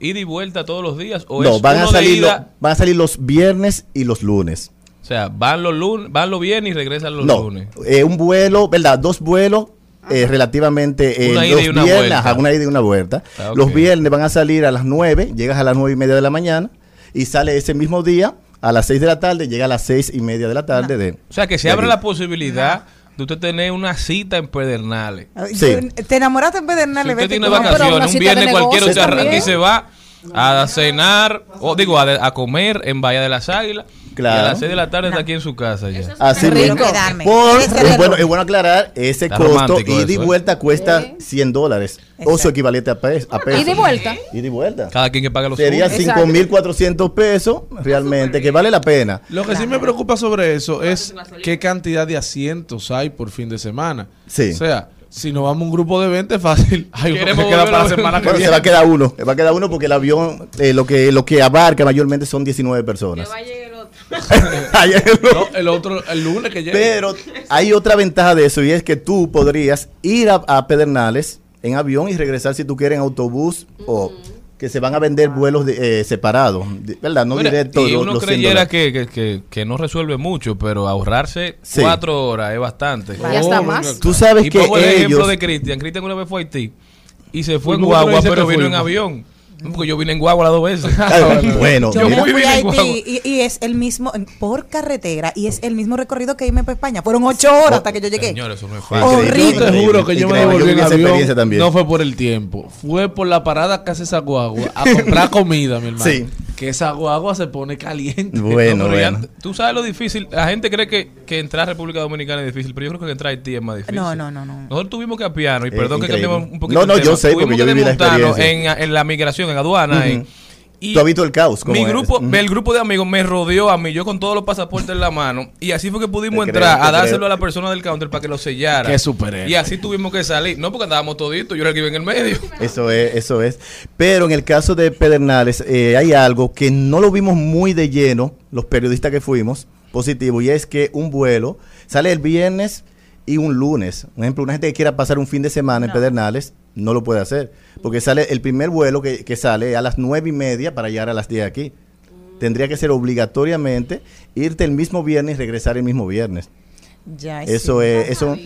ida y vuelta todos los días? ¿O no, es van a, de salir lo- van a salir los viernes y los lunes. O sea, van los lunes, van los viernes y regresan los no, lunes. eh, un vuelo, ¿verdad? Dos vuelos eh, relativamente eh, Una ida los y una viernes, vuelta. una ida y una vuelta. Ah. Los viernes van a salir a las 9, llegas a las nueve y media de la mañana y sale ese mismo día a las 6 de la tarde, llega a las seis y media de la tarde. De, O sea, que se abre la posibilidad de usted tener una cita en Pedernales. Sí. Te enamoraste en Si Pedernales, usted vete tiene vacaciones, un viernes cualquiera, usted arranca y también. se va a cenar, o digo, a, de- a comer en Bahía de las Águilas. Claro. Y a las 6 de la tarde está aquí en su casa ya. Así Rico. Por- es, bueno, es bueno aclarar, ese Está costo ida y eso, ¿eh? vuelta cuesta 100 dólares. O su equivalente a, pe- a pesos. ¿Y de vuelta? Ida y vuelta. Cada quien que pague los Sería suyos. Exacto. 5.400 pesos realmente, que vale la pena. Lo que sí me preocupa sobre eso es qué cantidad de asientos hay por fin de semana. Sí. O sea, si nos vamos a un grupo de 20 fácil, hay uno que queda para la semana que Bueno, se viene. va a quedar uno. Se va a quedar uno porque el avión, eh, lo que lo que abarca mayormente son 19 personas. Que vaya el otro. El- No, el otro, el lunes que llega. Pero hay otra ventaja de eso y es que tú podrías ir a, a Pedernales en avión y regresar si tú quieres en autobús o que se van a vender vuelos de- eh, separados, ¿verdad? No Mira, directos. y los- uno los 100 creyera que, que, que, que no resuelve mucho, pero ahorrarse Sí. cuatro horas es bastante. Y hasta Oh, más. Tú sabes y que pongo el ejemplo de Cristian. Cristian una vez fue a Haití y se fue en guagua, pero vino en avión. Porque yo vine en guagua las dos veces. Bueno, Yo Yo fui a. Haití y, y es el mismo, por carretera, y es el mismo recorrido que irme para España. Fueron ocho horas hasta que yo llegué. Señores, eso no es fácil. Horrible. Yo te juro que yo me devolví en avión. experiencia también. No fue por el tiempo. Fue por la parada que hace esa guagua a comprar comida, mi hermano. Sí. Que esa guagua se pone caliente. Bueno, No, pero ya- bueno. Tú sabes lo difícil. La gente cree que, que entrar a República Dominicana es difícil, pero yo creo que entrar a Haití es más difícil. No, no, no, no. Nosotros tuvimos que a piano, y Eh, perdón que increíble. cambiamos un poquito. No, no, el yo tema, sé, porque tuvimos yo que viví la desmontarnos experiencia. en, en la migración, en aduana. Ujú. en- y Tú has visto el caos. mi grupo, el grupo de amigos me rodeó a mí, yo con todos los papasaportes en la mano, y así fue que pudimos Te entrar creo, a dárselo creo. a la persona del counter para que lo sellara. Qué superhéroe. Y así tuvimos que salir. No porque andábamos toditos, yo era el que iba en el medio. Eso es, eso es. Pero en el caso de Pedernales eh, hay algo que no lo vimos muy de lleno, los periodistas que fuimos, positivo, y es que un vuelo sale el viernes y un lunes. Por ejemplo, una gente que quiera pasar un fin de semana en Pedernales no lo puede hacer, porque sale el primer vuelo que, que sale a las nueve y media para llegar a las 10 aquí. Tendría que ser obligatoriamente irte el mismo viernes y regresar el mismo viernes. Ya, Eso sí. es, eso.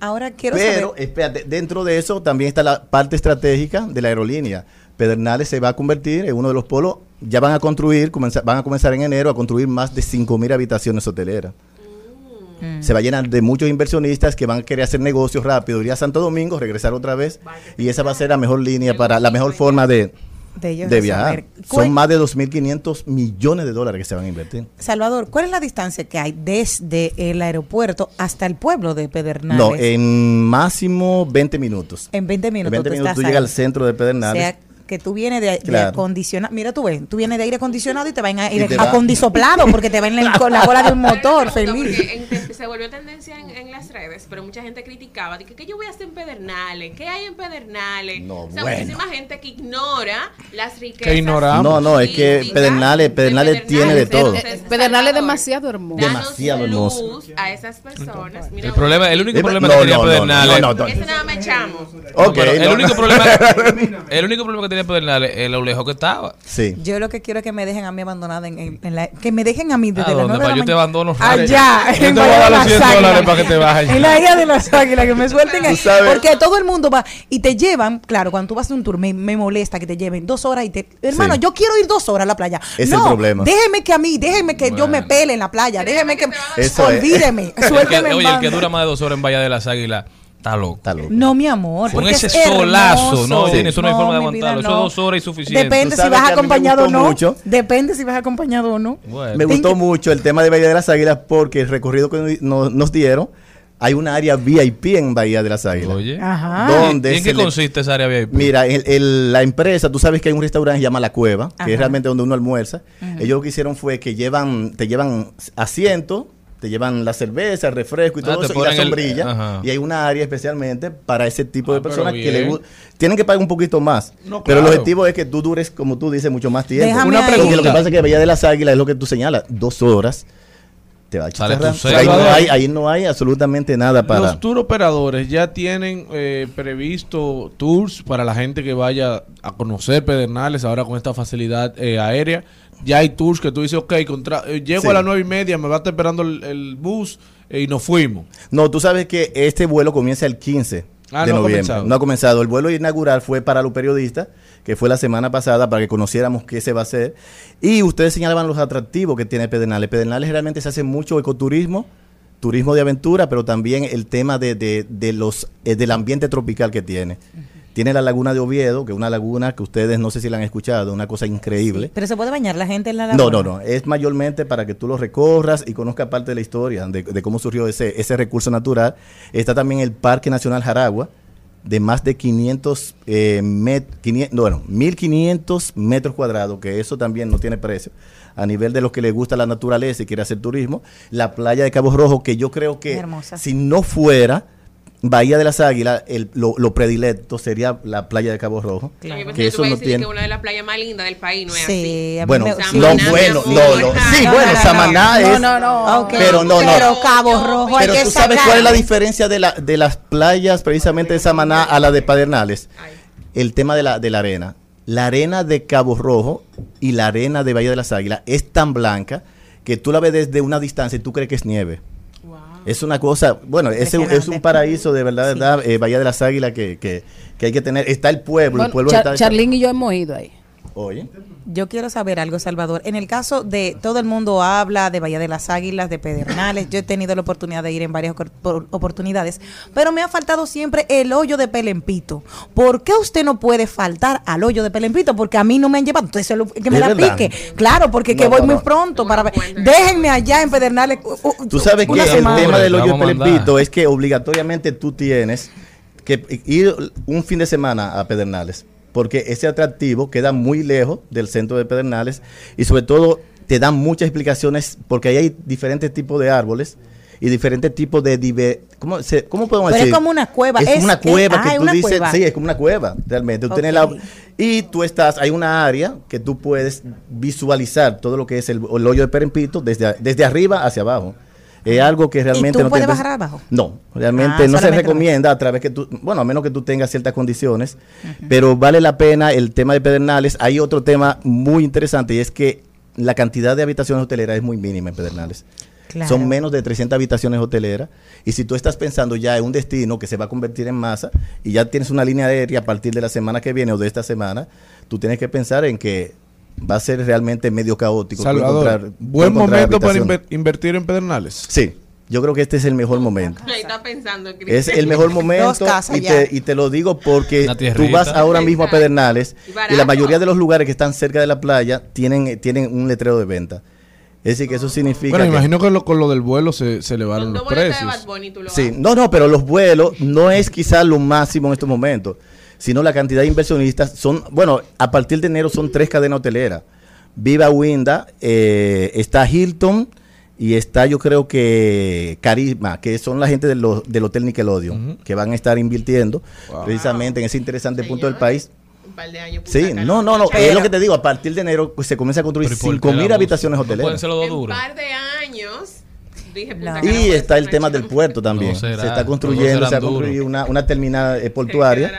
Ahora quiero Pero, saber. espérate, dentro de eso también está la parte estratégica de la aerolínea. Pedernales se va a convertir en uno de los polos, ya van a construir, comenzar, van a comenzar en enero a construir más de 5.000 habitaciones hoteleras. Mm. Se va a llenar de muchos inversionistas que van a querer hacer negocios rápido, ir a Santo Domingo, regresar otra vez, y esa va a ser la mejor línea para, la mejor forma de, De ellos de de viajar. saber. ¿Cuál- Son más de 2.500 millones de dólares que se van a invertir. Salvador, ¿cuál es la distancia que hay desde el aeropuerto hasta el pueblo de Pedernales? No, en máximo 20 minutos. En 20 minutos. En 20 tú minutos tú llegas al centro de O Pedernales. sea, que tú vienes de, de Claro. acondicionado. Mira, tú ves, tú vienes de aire acondicionado y te van a ir acondisoplado porque te va en la, con la cola de un motor, feliz. en- se volvió tendencia en, en las redes, pero mucha gente criticaba. Dije, ¿qué yo voy a hacer en Pedernales? ¿Qué hay en Pedernales? No, o sea, bueno. muchísima gente que ignora las riquezas. Que ignoramos. No, no, es que Pedernales, de Pedernales tiene de todo. Eh, Pedernales es demasiado hermoso. Demasiado hermoso. a esas personas. Mira, El problema, el único Eh, problema no, que tenía no, Pedernales. no, no, no. Ese nada más echamos. El único problema, el único problema que lejos que estaba. Sí. Yo lo que quiero es que me dejen a mí abandonada en, en- en la, que me dejen a mí desde ¿A las dónde? 9 de Pa, la yo te abandono, Allá, Yo te en voy a Bahía dar de los las 100 dólares Águilas. para que te vayas. En la isla de las águilas, que me suelten ahí. Porque todo el mundo va y te llevan, claro, cuando tú vas a un tour, me, me molesta que te lleven dos horas y te. Hermano, Sí. yo quiero ir dos horas a la playa. Es no, el problema. Déjeme que a mí, déjeme que yo me pele en la playa. Déjeme que. Olvídeme. El Suélteme oye, el que dura más de dos horas en Bahía de las Águilas está loco. Está loco. No, mi amor. Con ese es solazo, no, Jenny, eso no hay forma de vida, aguantarlo. Eso no. es dos horas y suficiente. Depende si vas acompañado o no. mucho. Depende si vas acompañado o no. Bueno. Me gustó que- mucho el tema de Bahía de las Águilas porque el recorrido que nos, nos dieron, hay una área VIP en Bahía de las Águilas. Oye. Ajá. Donde ¿Y en qué le- consiste esa área VIP? Mira, el- el- la empresa, tú sabes que hay un restaurante que se llama La Cueva, que es realmente donde uno almuerza. Ellos lo que hicieron fue que llevan, te llevan asiento, te llevan la cerveza, el refresco y Ah, todo eso, y la el- sombrilla. y hay una área especialmente para ese tipo Ah, de pero personas que le tienen que pagar un poquito más. No, Pero el objetivo es que tú dures, como tú dices, mucho más tiempo. Déjame Una ahí. Porque lo que pregunta. pasa es que Bahía de las Águilas es lo que tú señalas, dos horas. Te va a chicharrar. ahí, no hay, ahí no hay absolutamente nada para. Los tour operadores ya tienen eh, previsto tours para la gente que vaya a conocer Pedernales ahora con esta facilidad eh, aérea. Ya hay tours que tú dices, ok, contra, eh, llego Sí. a las nueve y media, me va a estar esperando el, el bus eh, y nos fuimos. No, tú sabes que este vuelo comienza el 15 Ah, de no ha noviembre. comenzado. No ha comenzado. El vuelo inaugural fue para los periodistas, que fue la semana pasada, para que conociéramos qué se va a hacer. Y ustedes señalaban los atractivos que tiene Pedernales. Pedernales realmente se hace mucho ecoturismo, turismo de aventura, pero también el tema de, de- de los, eh, del ambiente tropical que tiene. Tiene la laguna de Oviedo, que es una laguna que ustedes no sé si la han escuchado, una cosa increíble. Pero se puede bañar la gente en la No, laguna. no, no. Es mayormente para que tú lo recorras y conozcas parte de la historia de, de cómo surgió ese, ese recurso natural. Está también el Parque Nacional Jaragua, de más de 500, eh, met- 500 no, bueno, 1500 metros cuadrados, que eso también no tiene precio. A nivel de los que les gusta la naturaleza y quiere hacer turismo. La playa de Cabo Rojo, que yo creo que si no fuera Bahía de las Águilas, el- lo, lo predilecto sería la playa de Cabo Rojo. Pensé Que eso no decir tiene. que una de las playas más lindas del país no es Sí, a mí Bueno, me- no, sí. bueno, no, no. Sí, No, bueno, no, no, Samaná no, es. no, no, ok. Pero no, no. Pero Cabo Rojo hay Pero que tú sabes cuál es la diferencia de, la, de las playas precisamente de Samaná a la de Padernales. El tema de la, de la arena. La arena de Cabo Rojo y la arena de Bahía de las Águilas es tan blanca que tú la ves desde una distancia y tú crees que es nieve. Es una cosa, bueno, es un, es un paraíso de verdad, verdad, eh, Bahía de las Águilas que, que, que hay que tener. Está el pueblo, el pueblo Char- está... Charlín y yo hemos ido ahí. Oye. Yo quiero saber algo, Salvador. En el caso de todo el mundo habla de Bahía de las Águilas, de Pedernales, yo he tenido la oportunidad de ir en varias oportunidades, pero me ha faltado siempre el hoyo de Pelempito. ¿Por qué usted no puede faltar al hoyo de Pelempito? Porque a mí no me han llevado. Entonces, lo- que me ¿Es la verdad? pique. Claro, porque No, que voy no, muy pronto para ver. Déjenme allá en Pedernales. Tú sabes que una el semana. tema del hoyo de. Pelempito es que obligatoriamente tú tienes que ir un fin de semana a Pedernales, porque ese atractivo queda muy lejos del centro de Pedernales y sobre todo te dan muchas explicaciones porque ahí hay diferentes tipos de árboles y diferentes tipos de diver- ¿cómo, se- cómo podemos Pero es decir? como una cueva, Es, es- una es- cueva ah, que es tú una dices, cueva. sí, es como una cueva, realmente. Tú tienes la- y tú estás, hay una área que tú puedes visualizar todo lo que es el, el hoyo de Pelempito desde, desde arriba hacia abajo. Es algo que realmente tú no puedes bajar abajo? No, realmente Ah, no se recomienda a través que tú, bueno, a menos que tú tengas ciertas condiciones, pero vale la pena el tema de Pedernales. Hay otro tema muy interesante y es que la cantidad de habitaciones hoteleras es muy mínima en Pedernales. Claro. Son menos de 300 habitaciones hoteleras. Y si tú estás pensando ya en un destino que se va a convertir en masa y ya tienes una línea aérea a partir de la semana que viene o de esta semana, tú tienes que pensar en que va a ser realmente medio caótico. Salvador, encontrar- buen momento para inver- invertir en Pedernales. Sí, yo creo que este es el mejor momento. Ahí está pensando. Es el mejor momento y te, y te lo digo porque tú vas ahora mismo a Pedernales Y la mayoría de los lugares que están cerca de la playa tienen, tienen un letrero de venta. Es decir, que eso significa... Bueno, que- imagino que lo- con lo del vuelo se, se elevaron los precios. Lo Sí, no, no, pero los vuelos no es quizás lo máximo en estos momentos, sino la cantidad de inversionistas son, bueno, a partir de enero son tres cadenas hoteleras. Viva Winda, eh, está Hilton y está yo creo que Carisma, que son la gente de lo- del Hotel Nickelodeon, que van a estar invirtiendo precisamente en ese interesante punto del país. Un par de años. Sí, no, no, no, es lo que te digo, a partir de enero pues, se comienza a construir Pero ¿y por qué 5 mil la habitaciones música? ¿No pueden hoteleras. los En un par de años. Dije No. Y está el tema del puerto también. No será, se está los construyendo, se ha construido una, una terminal eh, portuaria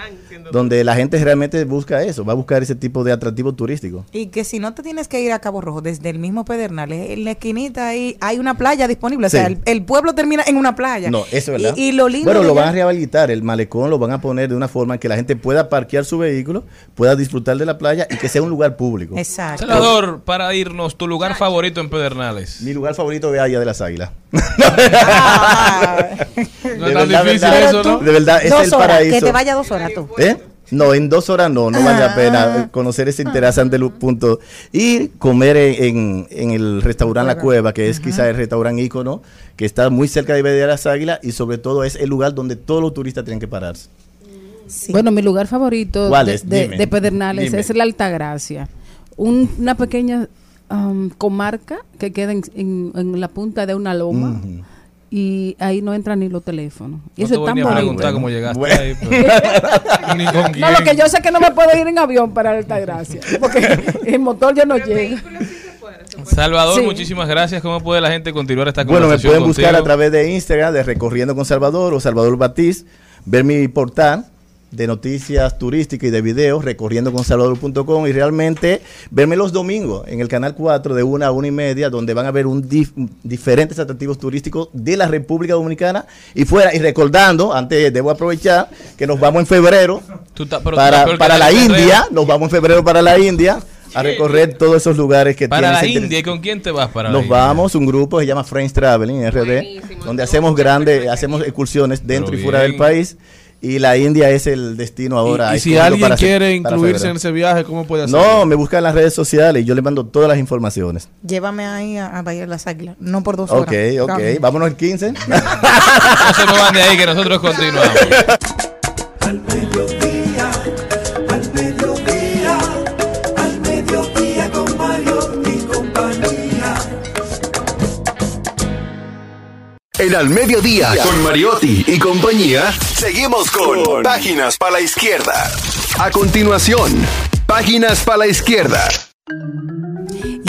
donde la gente realmente busca eso, va a buscar ese tipo de atractivo turístico. Y que si no te tienes que ir a Cabo Rojo, desde el mismo Pedernales, en la esquinita ahí hay una playa disponible. O sea, Sí. el, el pueblo termina en una playa. No, eso es verdad. Y, y lo lindo. bueno, de lo van a rehabilitar, el malecón lo van a poner de una forma en que la gente pueda parquear su vehículo, pueda disfrutar de la playa y que sea un lugar público. Exacto. Senador, para irnos, tu lugar favorito en Pedernales. Mi lugar favorito es Bahía de las Águilas. Ah. No De es tan verdad, difícil verdad. eso, ¿no? De verdad, es dos el horas, paraíso. Que te vaya dos horas tú. ¿Eh? No, en dos horas no, no vale la Ah. pena eh, conocer ese interesante punto. Y comer en, en- en el restaurante La Cueva, que es quizá el restaurante ícono, que está muy cerca de de las Águilas y sobre todo es el lugar donde todos los turistas tienen que pararse. Sí. Bueno, mi lugar favorito ¿Cuál de, de- Dime. de Pedernales Dime. es la Altagracia. Un- una pequeña um, comarca que queda en, en- en la punta de una loma y ahí no entran ni los teléfonos. Y No eso te es voy tan ni a bonito. preguntar cómo llegaste Bueno. ahí. pero- Ni con No, lo que yo sé que no me puedo ir en avión para Altagracia, porque el motor ya no Pero llega. vehículos sí se puede, se puede. Salvador, Sí. muchísimas gracias. ¿Cómo puede la gente continuar esta Bueno, me conversación pueden buscar contigo? a través de Instagram, de Recorriendo con Salvador o Salvador Batiz, ver mi portal de noticias turísticas y de videos, recorriendo con salvador.com y realmente verme los domingos en el canal 4 de una a una y media, donde van a ver un dif- diferentes atractivos turísticos de la República Dominicana y fuera. Y recordando, antes debo aprovechar que nos vamos en febrero para, que para la. India, nos vamos en febrero para la India a recorrer todos esos lugares que Para la. India. ¿Y con quién te vas para la Nos India? vamos, un grupo se llama Friends Traveling RD, Buenísimo, donde hacemos grandes, hacemos excursiones dentro y fuera del país. Y la India es el destino ahora. Y, y si alguien quiere para incluirse febrero. en ese viaje, ¿cómo puede hacerlo? No, me busca en las redes sociales y yo le mando todas las informaciones. Llévame ahí a, a Bahía de las Águilas, no por dos Ok, horas. ok. Vamos. Vámonos el 15. No se muevan de ahí que nosotros continuamos. En Al Mediodía, con Mariotti y compañía, seguimos con Páginas para la Izquierda. A continuación, Páginas para la Izquierda.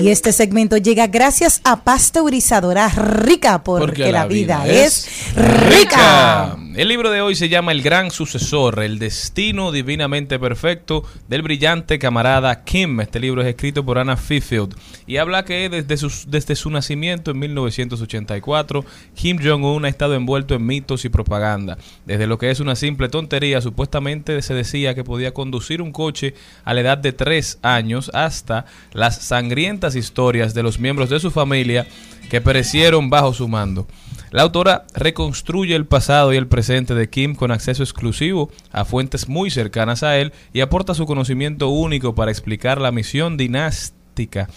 Y este segmento llega gracias a Pasteurizadora Rica, porque, la, vida, es rica. El libro de hoy se llama El Gran Sucesor, el destino divinamente perfecto del brillante camarada Kim. Este libro es escrito por Anna Fifield y habla que desde, sus- desde su nacimiento en 1984, Kim Jong-un ha estado envuelto en mitos y propaganda. Desde lo que es una simple tontería, supuestamente se decía que podía conducir un coche a la edad de tres años hasta las sangrientas historias de los miembros de su familia que perecieron bajo su mando. La autora reconstruye el pasado y el presente de Kim con acceso exclusivo a fuentes muy cercanas a él y aporta su conocimiento único para explicar la misión dinástica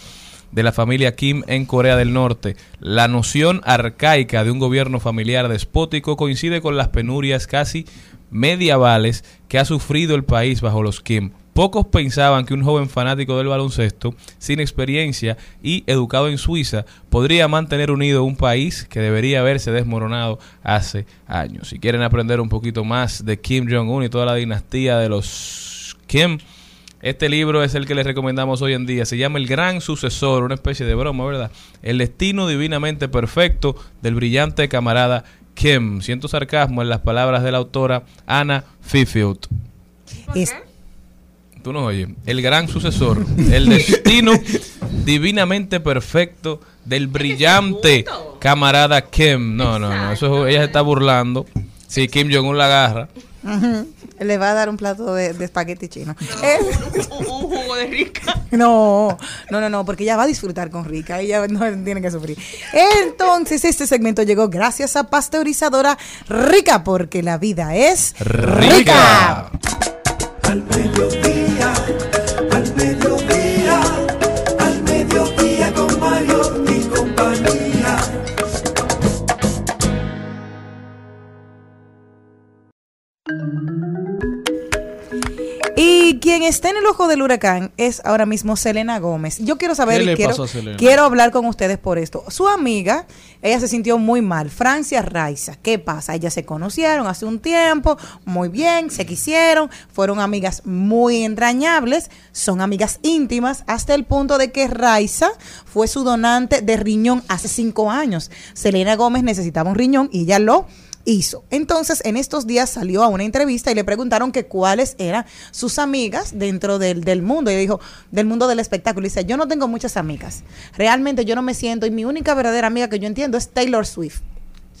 de la familia Kim en Corea del Norte. La noción arcaica de un gobierno familiar despótico coincide con las penurias casi medievales que ha sufrido el país bajo los Kim. Pocos pensaban que un joven fanático del baloncesto, sin experiencia y educado en Suiza, podría mantener unido un país que debería haberse desmoronado hace años. Si quieren aprender un poquito más de Kim Jong-un y toda la dinastía de los Kim, este libro es el que les recomendamos hoy en día. Se llama El Gran Sucesor, una especie de broma, ¿verdad? El destino divinamente perfecto del brillante camarada Kim. Siento sarcasmo en las palabras de la autora Anna Fifield. Tú no oyes. El gran sucesor. El destino divinamente perfecto del brillante camarada Kim. No, no, no. Eso ella se está burlando. Si Kim Jong-un la agarra. Le va a dar un plato de, de espagueti chino. Eh, un, un jugo de rica. no, no, no, no, porque ella va a disfrutar con Rica. Ella no tiene que sufrir. Entonces, este segmento llegó gracias a Pasteurizadora Rica, porque la vida es Rica. Al mediodía, Y quien está en el ojo del huracán es ahora mismo Selena Gómez. Yo quiero saber ¿Qué y quiero, quiero hablar con ustedes por esto. Su amiga, ella se sintió muy mal, Francia Raiza. ¿Qué pasa? Ellas se conocieron hace un tiempo, muy bien, se quisieron, fueron amigas muy entrañables, son amigas íntimas, hasta el punto de que Raiza fue su donante de riñón hace cinco años. Selena Gómez necesitaba un riñón y ella lo hizo. Entonces, en estos días salió a una entrevista y le preguntaron que cuáles eran sus amigas dentro del, del mundo. Y dijo, del mundo del espectáculo. Y dice, yo no tengo muchas amigas. Realmente yo no me siento, y mi única verdadera amiga que yo entiendo es Taylor Swift.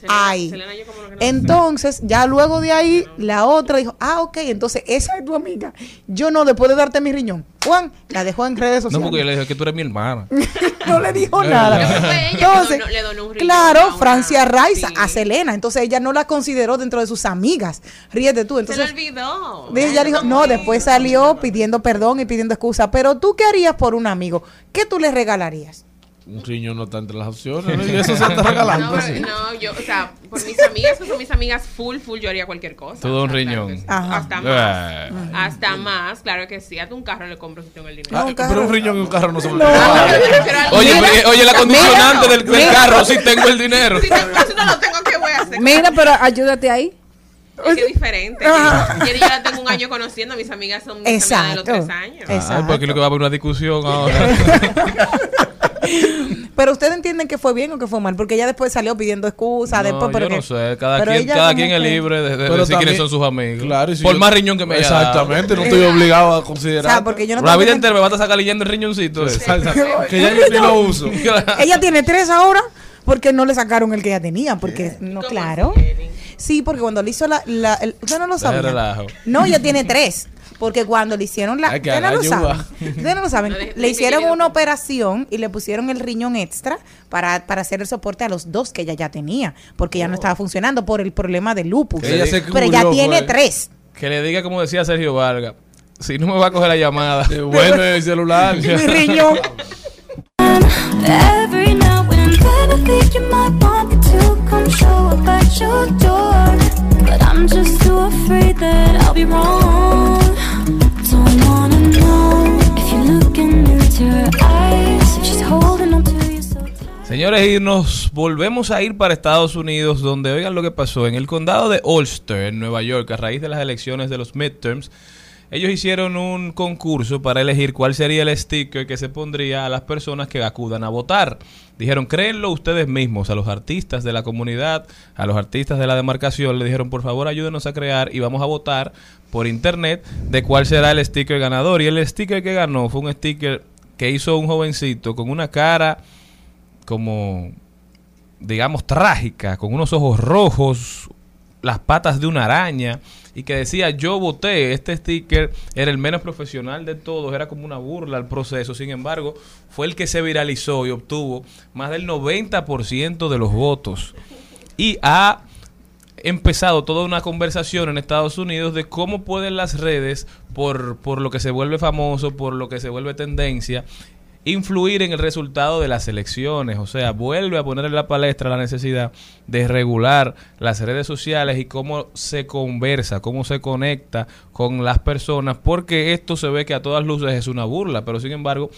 Selena- Ay. Selena, yo como que no- Entonces, ya luego de ahí, la otra dijo, ah, ok, entonces esa es tu amiga. Yo no, después de darte mi riñón. Juan, la dejó en redes No, sociales. porque yo le dije que tú eres mi hermana. no le dijo nada. fue ella que Entonces, donó- le donó un riñón claro, una- Francia Raiza sí. a Selena. Entonces ella no la consideró dentro de sus amigas. Ríete tú. Se Entonces, le olvidó. ella dijo, no, después salió pidiendo perdón y pidiendo excusa. Pero tú, ¿qué harías por un amigo? ¿Qué tú le regalarías? Un riñón no está entre las opciones. ¿no? Y eso se está regalando. No, no, yo, o sea, por mis amigas, que son mis amigas full, full, yo haría cualquier cosa. Todo un riñón. sí. Ajá. Hasta más. Hasta más, claro que sí. Hasta un carro le compro si tengo el dinero. Ah, un carro. pero un riñón y un carro no se No, Oye, Mira, pero- oye, la condicionante del, del mira. carro, si tengo el dinero. Si, tengo- si no lo tengo, ¿qué voy a hacer? Mira, pero ayúdate ahí. Es que es diferente. Yo, yo ya la tengo un año conociendo, mis amigas son mis amigas de los tres años. Ah, porque lo que va a haber una discusión ahora. Pero ustedes entienden que fue bien o que fue mal, porque ella después salió pidiendo excusas. No, después, pero yo no sé, cada pero quien, cada es libre de, de Pero decir quiénes son sus amigos. Claro, si Por yo- más riñón que me haya dado. Exactamente, no estoy obligado a considerar. O sea, porque yo no La vida que- entera me vas a sacar leyendo el riñoncito. Exactamente. que ya yo ni lo uso. Ella tiene tres ahora porque no le sacaron el que ella tenía. Porque, no, claro. Sí, porque cuando le hizo la. la el- usted no lo sabía. relajo. No, ella tiene tres. porque cuando le hicieron la... Ustedes no lo saben. Ustedes no lo saben. Le hicieron una operación y le pusieron el riñón extra para, para hacer el soporte a los dos que ella ya tenía, porque ya no estaba funcionando por el problema del lupus. Que ella se Pero ella murió, tiene fue. tres. Que le diga como decía Sergio Vargas. Si no me va a coger la llamada. Devuelve el celular. Mi riñón. Señores, y nos volvemos a ir para Estados Unidos, donde oigan lo que pasó en el condado de Ulster, en Nueva York, a raíz de las elecciones de los midterms. Ellos hicieron un concurso para elegir cuál sería el sticker que se pondría a las personas que acudan a votar. Dijeron, créenlo ustedes mismos, a los artistas de la comunidad, a los artistas de la demarcación, le dijeron, por favor, ayúdenos a crear y vamos a votar por internet de cuál será el sticker ganador. Y el sticker que ganó fue un sticker que hizo un jovencito con una cara como, digamos, trágica, con unos ojos rojos, las patas de una araña, y que decía, yo voté, este sticker era el menos profesional de todos, era como una burla al proceso, sin embargo, fue el que se viralizó y obtuvo más del 90% de los votos. Y ha empezado toda una conversación en Estados Unidos de cómo pueden las redes, por, por lo que se vuelve famoso, por lo que se vuelve tendencia, influir en el resultado de las elecciones. O sea, vuelve a poner en la palestra la necesidad de regular las redes sociales y cómo se conversa, cómo se conecta con las personas, porque esto se ve que a todas luces es una burla, pero sin embargo,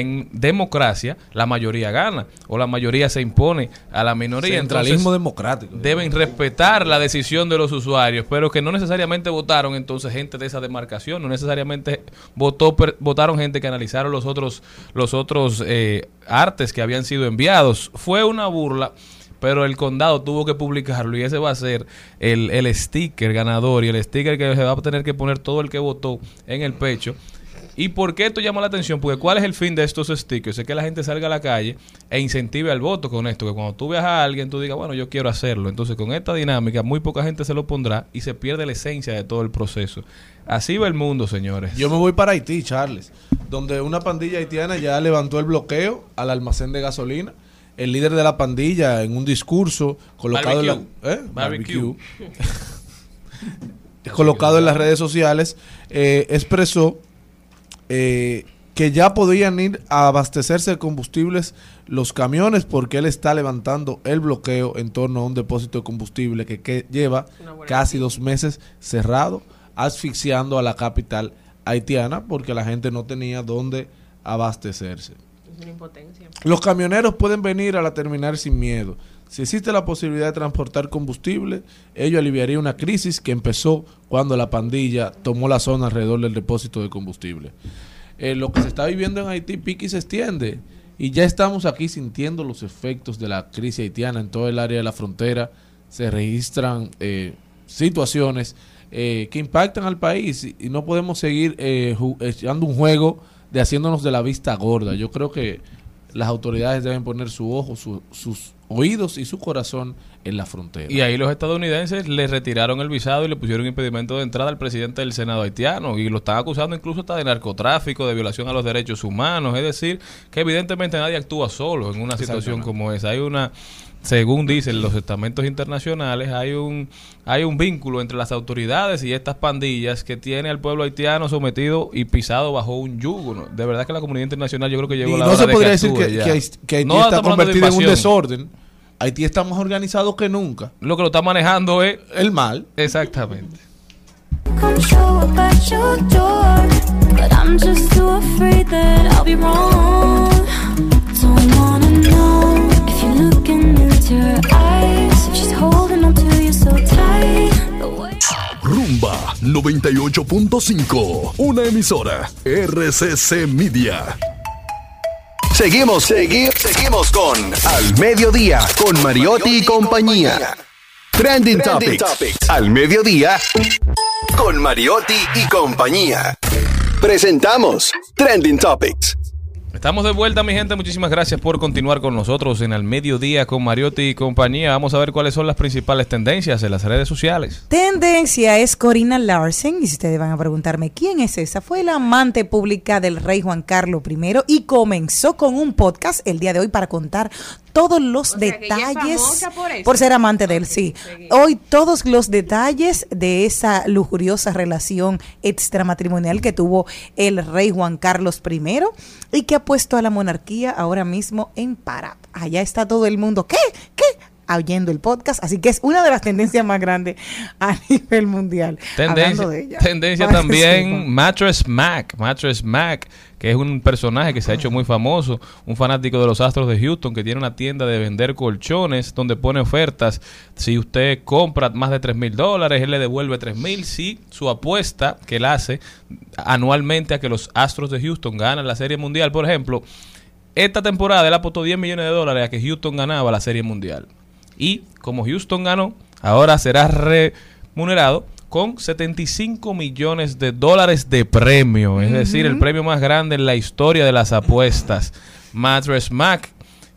en democracia la mayoría gana o la mayoría se impone a la minoría. Centralismo Entonces, democrático. deben respetar la decisión de los usuarios, pero que no necesariamente votaron entonces gente de esa demarcación, no necesariamente votó per- votaron gente que analizaron los otros los otros eh, artes que habían sido enviados. Fue una burla, pero el condado tuvo que publicarlo y ese va a ser el, el sticker ganador y el sticker que se va a tener que poner todo el que votó en el pecho. ¿Y por qué esto llama la atención? Porque ¿cuál es el fin de estos stickers? Es que la gente salga a la calle e incentive al voto con esto. Que cuando tú veas a alguien, tú digas, bueno, yo quiero hacerlo. Entonces, con esta dinámica, muy poca gente se lo pondrá y se pierde la esencia de todo el proceso. Así va el mundo, señores. Yo me voy para Haití, Charles, donde una pandilla haitiana ya levantó el bloqueo al almacén de gasolina. El líder de la pandilla, en un discurso colocado en la, Barbecue. ¿eh? Barbecue. colocado en las redes sociales, eh, expresó eh, que ya podían ir a abastecerse de combustibles los camiones porque él está levantando el bloqueo en torno a un depósito de combustible que, que lleva casi dos meses cerrado, asfixiando a la capital haitiana porque la gente no tenía dónde abastecerse. Es una impotencia. Los camioneros pueden venir a la terminal sin miedo. Si existe la posibilidad de transportar combustible, ello aliviaría una crisis que empezó cuando la pandilla tomó la zona alrededor del depósito de combustible. Eh, lo que se está viviendo en Haití pique y se extiende. Y ya estamos aquí sintiendo los efectos de la crisis haitiana en todo el área de la frontera. Se registran eh, situaciones eh, que impactan al país y, no podemos seguir eh, echando un juego de haciéndonos de la vista gorda. Yo creo que las autoridades deben poner su ojo, su- sus oídos y su corazón en la frontera. Y ahí los estadounidenses le retiraron el visado y le pusieron impedimento de entrada al presidente del Senado haitiano y lo están acusando incluso hasta de narcotráfico, de violación a los derechos humanos. Es decir, que evidentemente nadie actúa solo en una situación como esa. Hay una, según dicen los estamentos internacionales, hay un, hay un vínculo entre las autoridades y estas pandillas que tiene al pueblo haitiano sometido y pisado bajo un yugo. ¿no? De verdad que la comunidad internacional yo creo que llegó Y la no hora se de podría decir actúe que, que que Haití No está de convertido en un desorden. Haití está más organizado que nunca. Lo que lo está manejando es el mal. Exactamente. Rumba 98.5, una emisora RCC Media. Seguimos, seguimos, seguimos con Al Mediodía, con Mariotti y compañía. Trending, Topics. Al Mediodía, con Mariotti y compañía. Presentamos Trending Topics. Estamos de vuelta, mi gente. Muchísimas gracias por continuar con nosotros en el mediodía con Mariotti y compañía. Vamos a ver cuáles son las principales tendencias en las redes sociales. Tendencia es Corina Larsen, y si ustedes van a preguntarme quién es esa, fue la amante pública del rey Juan Carlos I y comenzó con un podcast el día de hoy para contar todos los O detalles por ser amante de él, sí. Hoy todos los detalles de esa lujuriosa relación extramatrimonial que tuvo el rey Juan Carlos I y que ha puesto a la monarquía ahora mismo en para. Allá está todo el mundo. ¿Qué? Oyendo el podcast, así que es una de las tendencias más grandes a nivel mundial. Tendencia, Hablando de ella. tendencia también. Mattress Mac, Mattress Mac, que es un personaje que se ha hecho muy famoso, un fanático de los Astros de Houston que tiene una tienda de vender colchones donde pone ofertas. Si usted compra más de 3 mil dólares, él le devuelve 3 mil. Si su apuesta que él hace anualmente a que los Astros de Houston ganan la Serie Mundial, por ejemplo, esta temporada él apostó 10 millones de dólares a que Houston ganaba la Serie Mundial. Y como Houston ganó, ahora será remunerado con 75 millones de dólares de premio. Es decir, el premio más grande en la historia de las apuestas. Mattress Mac,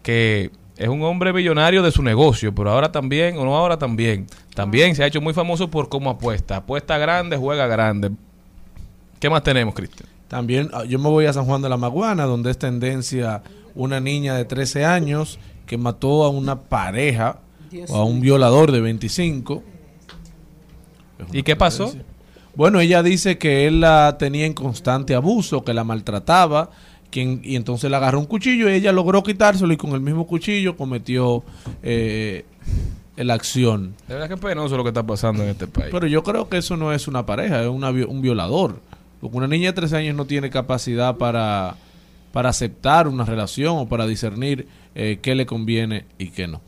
que es un hombre millonario de su negocio, pero ahora también, o no ahora también, también se ha hecho muy famoso por cómo apuesta. Apuesta grande, juega grande. ¿Qué más tenemos, Cristian? También ah, yo me voy a San Juan de la Maguana, donde es tendencia una niña de 13 años que mató a una pareja o a un violador de 25. ¿Y qué pasó? Bueno, ella dice que él la tenía en constante abuso, que la maltrataba, quien, y entonces le agarró un cuchillo y ella logró quitárselo y con el mismo cuchillo cometió eh, la acción. De verdad que penoso lo que está pasando en este país. Pero yo creo que eso no es una pareja, es una un violador. Porque una niña de 13 años no tiene capacidad para, para aceptar una relación o para discernir eh, qué le conviene y qué no.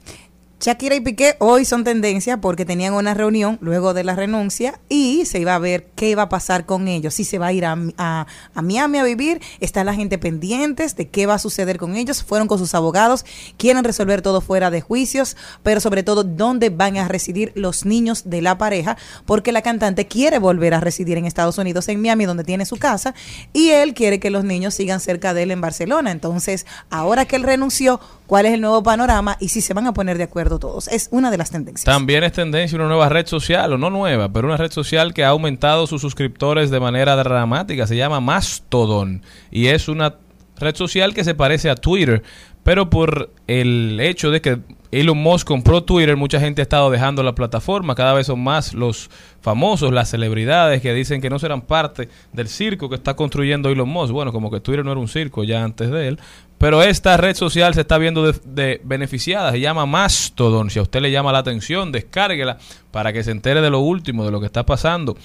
Shakira y Piqué hoy son tendencia porque tenían una reunión luego de la renuncia y se iba a ver qué iba a pasar con ellos. Si se va a ir a, a, Miami a vivir, está la gente pendientes de qué va a suceder con ellos. Fueron con sus abogados, quieren resolver todo fuera de juicios, pero sobre todo dónde van a residir los niños de la pareja, porque la cantante quiere volver a residir en Estados Unidos, en Miami, donde tiene su casa, y él quiere que los niños sigan cerca de él en Barcelona. Entonces, ahora que él renunció, ¿cuál es el nuevo panorama y si se van a poner de acuerdo todos? Es una de las tendencias. También es tendencia una nueva red social, o no nueva, pero una red social que ha aumentado sus suscriptores de manera dramática. Se llama Mastodon y es una red social que se parece a Twitter, pero por el hecho de que Elon Musk compró Twitter, mucha gente ha estado dejando la plataforma. Cada vez son más los famosos, las celebridades que dicen que no serán parte del circo que está construyendo Elon Musk. Bueno, como que Twitter no era un circo ya antes de él. Pero esta red social se está viendo de, beneficiada, se llama Mastodon. Si a usted le llama la atención, descárguela para que se entere de lo último, de lo que está pasando.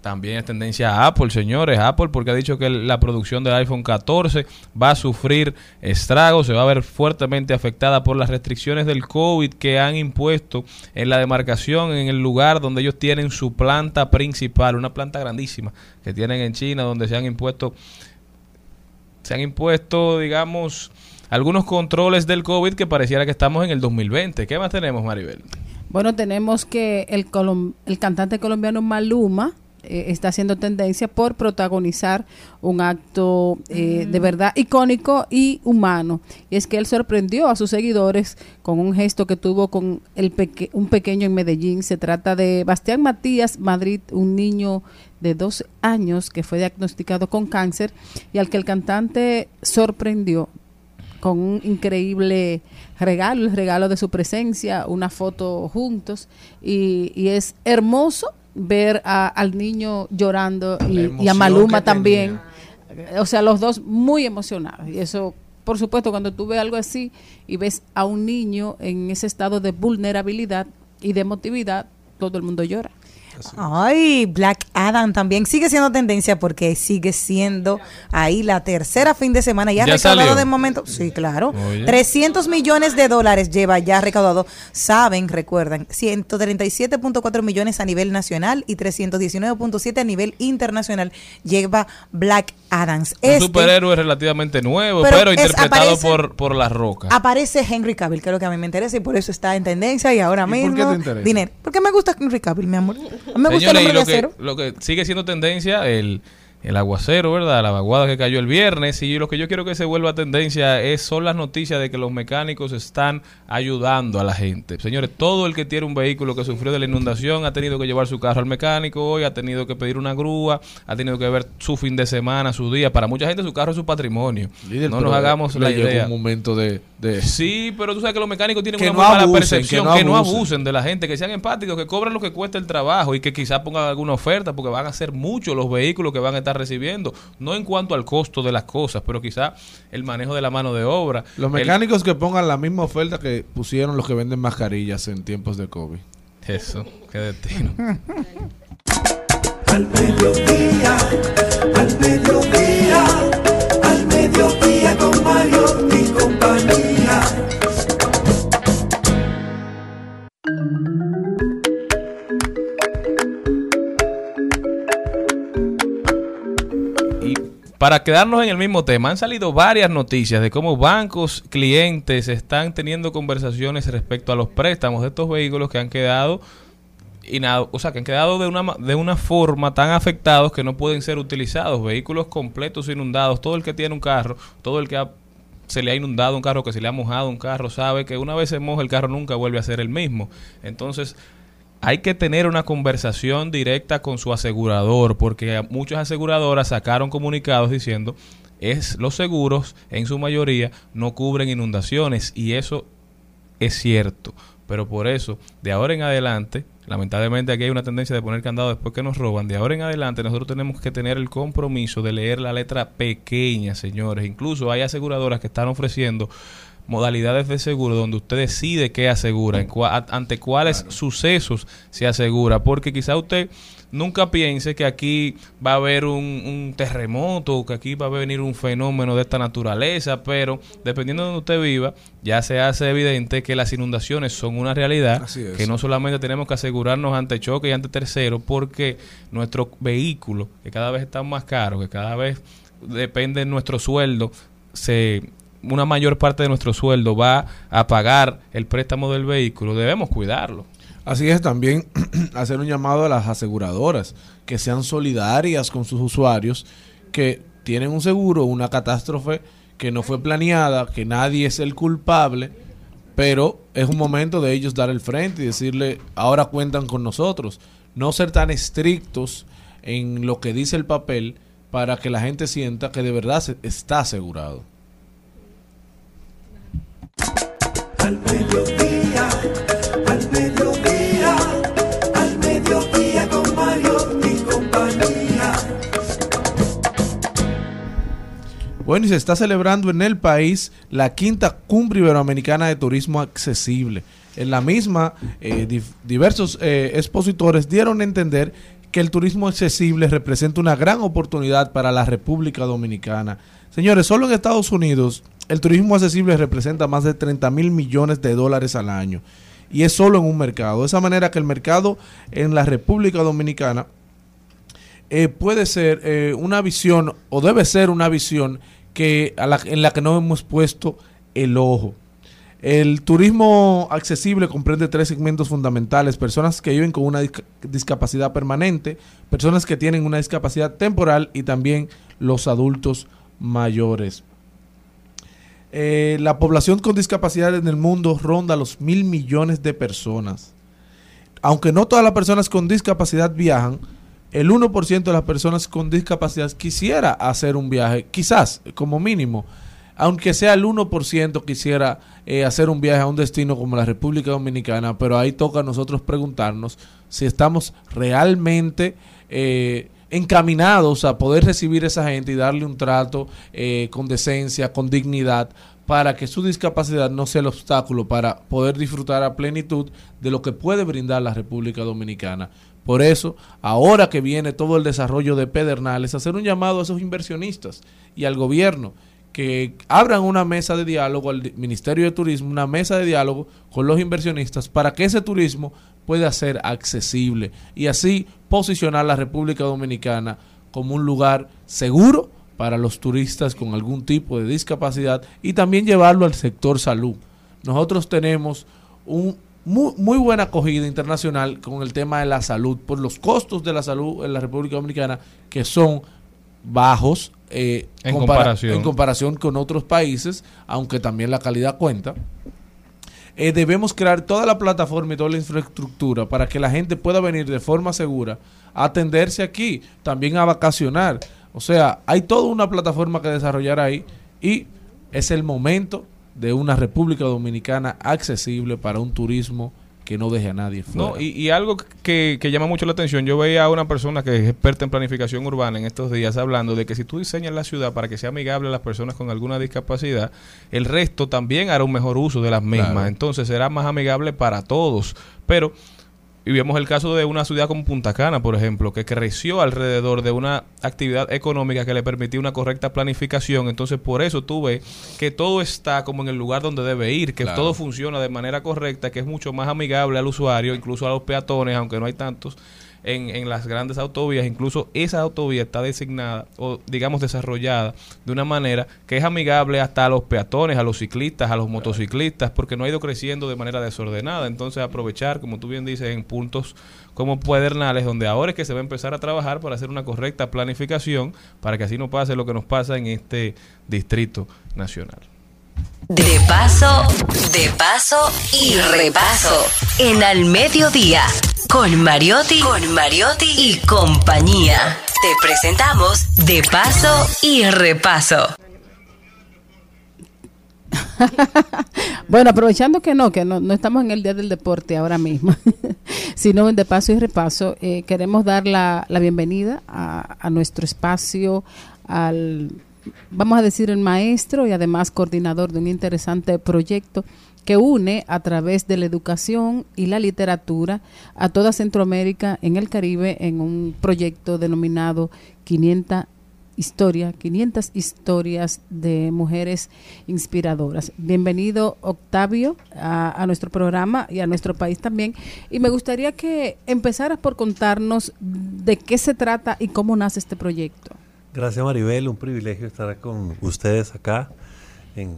También es tendencia a Apple, señores. Apple porque ha dicho que la producción del iPhone 14 va a sufrir estragos, se va a ver fuertemente afectada por las restricciones del COVID que han impuesto en la demarcación, en el lugar donde ellos tienen su planta principal, una planta grandísima que tienen en China, donde se han impuesto se han impuesto, digamos, algunos controles del COVID que pareciera que estamos en el 2020. ¿Qué más tenemos, Maribel? Bueno, tenemos que el, colom- el cantante colombiano Maluma eh, está haciendo tendencia por protagonizar un acto eh, de verdad icónico y humano. Y es que él sorprendió a sus seguidores con un gesto que tuvo con el peque- un pequeño en Medellín. Se trata de Bastián Matías Madrid, un niño de 12 años que fue diagnosticado con cáncer y al que el cantante sorprendió con un increíble regalo, el regalo de su presencia, una foto juntos y es hermoso ver a- al niño llorando y, y a Maluma también, o sea, los dos muy emocionados. Y eso, por supuesto, cuando tú ves algo así y ves a un niño en ese estado de vulnerabilidad y de emotividad, todo el mundo llora. Ay, Black Adam también sigue siendo tendencia porque sigue siendo ahí la tercera fin de semana. Ya, ¿Ya recaudado salió? de momento. Sí, claro. Oye. 300 millones de dólares lleva ya recaudado. Saben, recuerdan, 137.4 millones a nivel nacional y 319.7 a nivel internacional lleva Black Adams. Un Este superhéroe relativamente nuevo, Pero pero, es- interpretado aparece- por, por La Roca. aparece Henry Cavill, que es lo que a mí me interesa y por eso está en tendencia y ahora ¿Y por mismo qué te interesa? dinero. Porque me gusta Henry Cavill, mi amor. A mí me gusta el Señores, y lo que, lo que sigue siendo tendencia, el el aguacero, ¿verdad? La vaguada que cayó el viernes. Y lo que yo quiero que se vuelva tendencia es, son las noticias de que los mecánicos están ayudando a la gente. Señores, todo el que tiene un vehículo que sufrió de la inundación ha tenido que llevar su carro al mecánico hoy, ha tenido que pedir una grúa, ha tenido que ver su fin de semana, su día. Para mucha gente su carro es su patrimonio. Líder, no nos hagamos le la llegó idea. un momento de, de- Sí, pero tú sabes que los mecánicos tienen Que una no muy mala abusen, percepción, que que no no, abusen. abusen de la gente, que sean empáticos, que cobren lo que cuesta el trabajo y que quizás pongan alguna oferta, porque van a ser muchos los vehículos que van a estar recibiendo, no en cuanto al costo de las cosas, pero quizás el manejo de la mano de obra. Los El- mecánicos que pongan la misma oferta que pusieron los que venden mascarillas en tiempos de COVID. Eso, qué destino. Al mediodía, al mediodía, al mediodía con Mario para quedarnos en el mismo tema, han salido varias noticias de cómo bancos, clientes están teniendo conversaciones respecto a los préstamos de estos vehículos que han quedado ina- o sea, que han quedado de una de una forma tan afectados que no pueden ser utilizados, vehículos completos inundados, todo el que tiene un carro, todo el que ha- se le ha inundado un carro, que se le ha mojado un carro, sabe que una vez se moja el carro nunca vuelve a ser el mismo. Entonces, hay que tener una conversación directa con su asegurador, porque muchas aseguradoras sacaron comunicados diciendo es los seguros en su mayoría no cubren inundaciones y eso es cierto. Pero por eso, de ahora en adelante, lamentablemente aquí hay una tendencia de poner candado después que nos roban. De ahora en adelante nosotros tenemos que tener el compromiso de leer la letra pequeña, señores. Incluso hay aseguradoras que están ofreciendo modalidades de seguro donde usted decide qué asegura, en cua- ante cuáles sucesos se asegura, porque quizá usted nunca piense que aquí va a haber un, un terremoto, que aquí va a venir un fenómeno de esta naturaleza, pero dependiendo de donde usted viva, ya se hace evidente que las inundaciones son una realidad, es. que no solamente tenemos que asegurarnos ante choque y ante terceros, porque nuestro vehículo, que cada vez está más caro, que cada vez depende de nuestro sueldo, se una mayor parte de nuestro sueldo va a pagar el préstamo del vehículo, debemos cuidarlo. Así es, también hacer un llamado a las aseguradoras que sean solidarias con sus usuarios, que tienen un seguro, una catástrofe que no fue planeada, que nadie es el culpable, pero es un momento de ellos dar el frente y decirle, ahora cuentan con nosotros. No ser tan estrictos en lo que dice el papel para que la gente sienta que de verdad se- está asegurado. Bueno, y se está celebrando en el país la quinta cumbre iberoamericana de turismo accesible. En la misma, eh, diversos eh, expositores dieron a entender que el turismo accesible representa una gran oportunidad para la República Dominicana. Señores, solo en Estados Unidos el turismo accesible representa más de 30 mil millones de dólares al año. Y es solo en un mercado. De esa manera que el mercado en la República Dominicana eh, puede ser una visión o debe ser una visión que en la que no hemos puesto el ojo. El turismo accesible comprende tres segmentos fundamentales. Personas que viven con una disca- discapacidad permanente, personas que tienen una discapacidad temporal y también los adultos mayores. Eh, la población con discapacidad en el mundo ronda los mil millones de personas. Aunque no todas las personas con discapacidad viajan, el 1% de las personas con discapacidad quisiera hacer un viaje, quizás como mínimo, aunque sea el 1% quisiera eh, hacer un viaje a un destino como la República Dominicana, pero ahí toca a nosotros preguntarnos si estamos realmente eh, encaminados a poder recibir a esa gente y darle un trato eh, con decencia, con dignidad, para que su discapacidad no sea el obstáculo para poder disfrutar a plenitud de lo que puede brindar la República Dominicana. Por eso, ahora que viene todo el desarrollo de Pedernales, hacer un llamado a esos inversionistas y al gobierno que abran una mesa de diálogo al Ministerio de Turismo, una mesa de diálogo con los inversionistas para que ese turismo pueda ser accesible y así posicionar la República Dominicana como un lugar seguro para los turistas con algún tipo de discapacidad y también llevarlo al sector salud. Nosotros tenemos un muy, muy buena acogida internacional con el tema de la salud, por los costos de la salud en la República Dominicana que son bajos eh, En compara- comparación. en comparación con otros países, aunque también la calidad cuenta. Eh, debemos crear toda la plataforma y toda la infraestructura para que la gente pueda venir de forma segura a atenderse aquí, también a vacacionar. O sea, hay toda una plataforma que desarrollar ahí y es el momento de una República Dominicana accesible para un turismo que no deje a nadie fuera. No, y, y algo que, que llama mucho la atención, yo veía a una persona que es experta en planificación urbana en estos días hablando de que si tú diseñas la ciudad para que sea amigable a las personas con alguna discapacidad, el resto también hará un mejor uso de las mismas. Claro. Entonces será más amigable para todos. Pero y vemos el caso de una ciudad como Punta Cana, por ejemplo, que creció alrededor de una actividad económica que le permitía una correcta planificación. Entonces, por eso tú ves que todo está como en el lugar donde debe ir, que Claro. todo funciona de manera correcta, que es mucho más amigable al usuario, incluso a los peatones, aunque no hay tantos en, en las grandes autovías. Incluso esa autovía está designada o, digamos, desarrollada de una manera que es amigable hasta a los peatones, a los ciclistas, a los motociclistas, porque no ha ido creciendo de manera desordenada. Entonces, aprovechar, como tú bien dices, en puntos como Pedernales, donde ahora es que se va a empezar a trabajar para hacer una correcta planificación, para que así no pase lo que nos pasa en este distrito nacional. De paso, de paso y repaso. En Al Mediodía, con Mariotti, con Mariotti y compañía. Te presentamos De paso y repaso. Bueno, aprovechando que no, que no, no estamos en el Día del Deporte ahora mismo, sino en De Paso y Repaso, eh, queremos dar la, la bienvenida a, a nuestro espacio, al, vamos a decir, el maestro y además coordinador de un interesante proyecto que une a través de la educación y la literatura a toda Centroamérica en el Caribe en un proyecto denominado 500 historia, 500 historias de mujeres inspiradoras. Bienvenido Octavio a, a nuestro programa y a nuestro país también. Y me gustaría que empezaras por contarnos de qué se trata y cómo nace este proyecto. Gracias Maribel, un privilegio estar con ustedes acá en,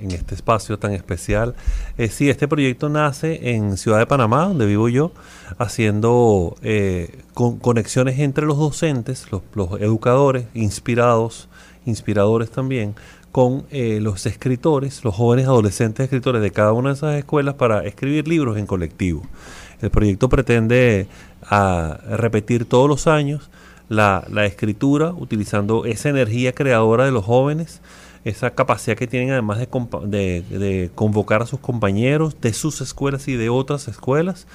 este espacio tan especial. Eh, sí, este proyecto nace en Ciudad de Panamá, donde vivo yo, haciendo eh, con- conexiones entre los docentes, los, los educadores, inspirados, inspiradores también, con eh, los escritores, los jóvenes adolescentes escritores de cada una de esas escuelas para escribir libros en colectivo. El proyecto pretende ah, repetir todos los años la, la escritura utilizando esa energía creadora de los jóvenes, esa capacidad que tienen además de, convocar a sus compañeros de sus escuelas y de otras escuelas.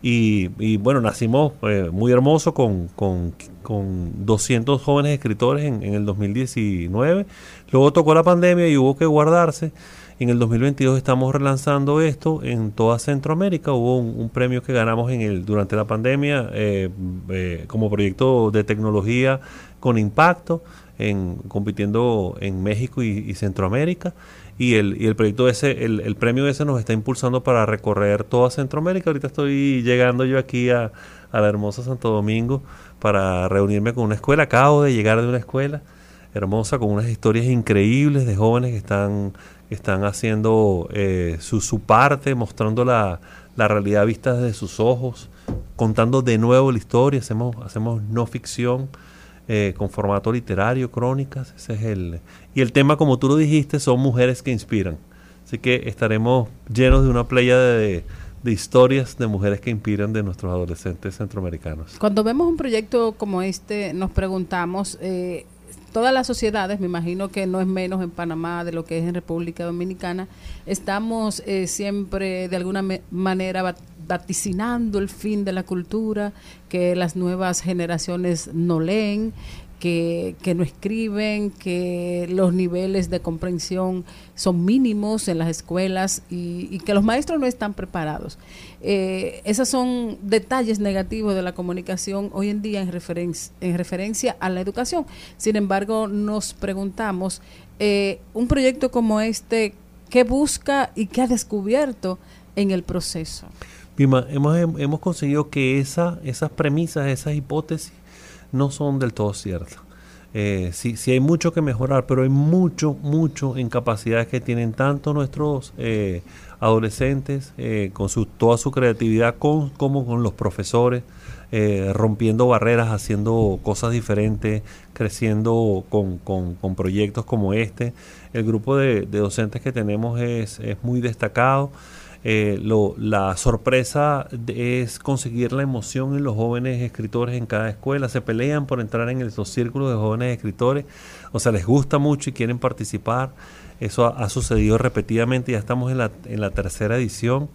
Y, y bueno, nacimos eh, muy hermoso con, con, con 200 jóvenes escritores en, en el 2019. Luego tocó la pandemia y hubo que guardarse. En el 2022 estamos relanzando esto en toda Centroamérica. Hubo un, premio que ganamos en el durante la pandemia eh, eh, como proyecto de tecnología con impacto, en, compitiendo en México y, y Centroamérica. Y el, y el proyecto ese, el, el premio ese nos está impulsando para recorrer toda Centroamérica. Ahorita estoy llegando yo aquí a, a la hermosa Santo Domingo para reunirme con una escuela. Acabo de llegar de una escuela hermosa con unas historias increíbles de jóvenes que están, están haciendo eh, su, su parte, mostrando la, la realidad vista desde sus ojos, contando de nuevo la historia, hacemos, hacemos no ficción eh, con formato literario, crónicas, ese es el... Y el tema, como tú lo dijiste, son mujeres que inspiran. Así que estaremos llenos de una playa de, de historias de mujeres que inspiran de nuestros adolescentes centroamericanos. Cuando vemos un proyecto como este, nos preguntamos, eh, todas las sociedades, me imagino que no es menos en Panamá de lo que es en República Dominicana, estamos eh, siempre de alguna manera va- vaticinando el fin de la cultura, que las nuevas generaciones no leen, que, que no escriben, que los niveles de comprensión son mínimos en las escuelas y, y que los maestros no están preparados. Eh, esos son detalles negativos de la comunicación hoy en día en, referen- en referencia a la educación. Sin embargo, nos preguntamos, eh, un proyecto como este, ¿qué busca y qué ha descubierto en el proceso? Pima, hemos, hemos conseguido que esa, esas premisas, esas hipótesis no son del todo ciertas. Eh, sí, hay mucho que mejorar, pero hay mucho, mucho en capacidades que tienen tanto nuestros eh, adolescentes, eh, con su, toda su creatividad, con, como con los profesores, eh, rompiendo barreras, haciendo cosas diferentes, creciendo con, con- con proyectos como este. El grupo de, de docentes que tenemos es, es muy destacado. Eh, lo- la sorpresa es conseguir la emoción en los jóvenes escritores en cada escuela. Se pelean por entrar en el- los círculos de jóvenes escritores. O sea, les gusta mucho y quieren participar. Eso ha, sucedido repetidamente. Ya estamos en la, en la tercera edición.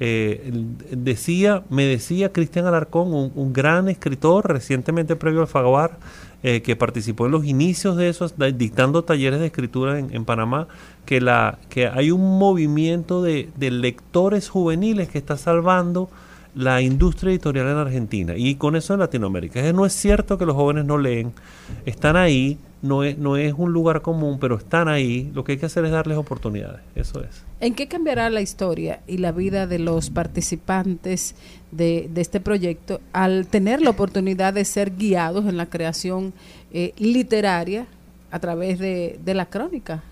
Eh, decía, me decía Cristian Alarcón, un, un gran escritor recientemente previo al Faguar, eh, que participó en los inicios de esos, da- dictando talleres de escritura en, en Panamá, que, la, que hay un movimiento de, de lectores juveniles que está salvando la industria editorial en Argentina y con eso en Latinoamérica. No es cierto que los jóvenes no leen, están ahí, no es, no es un lugar común, pero están ahí. Lo que hay que hacer es darles oportunidades, eso es. ¿En qué cambiará la historia y la vida de los participantes de, de este proyecto al tener la oportunidad de ser guiados en la creación eh, literaria a través de, de la crónica?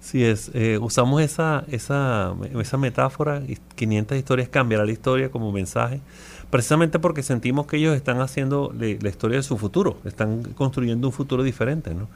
Sí, es, eh, usamos esa, esa, esa metáfora, y 500 historias cambiará la historia como mensaje, precisamente porque sentimos que ellos están haciendo la historia de su futuro, están construyendo un futuro diferente, ¿no?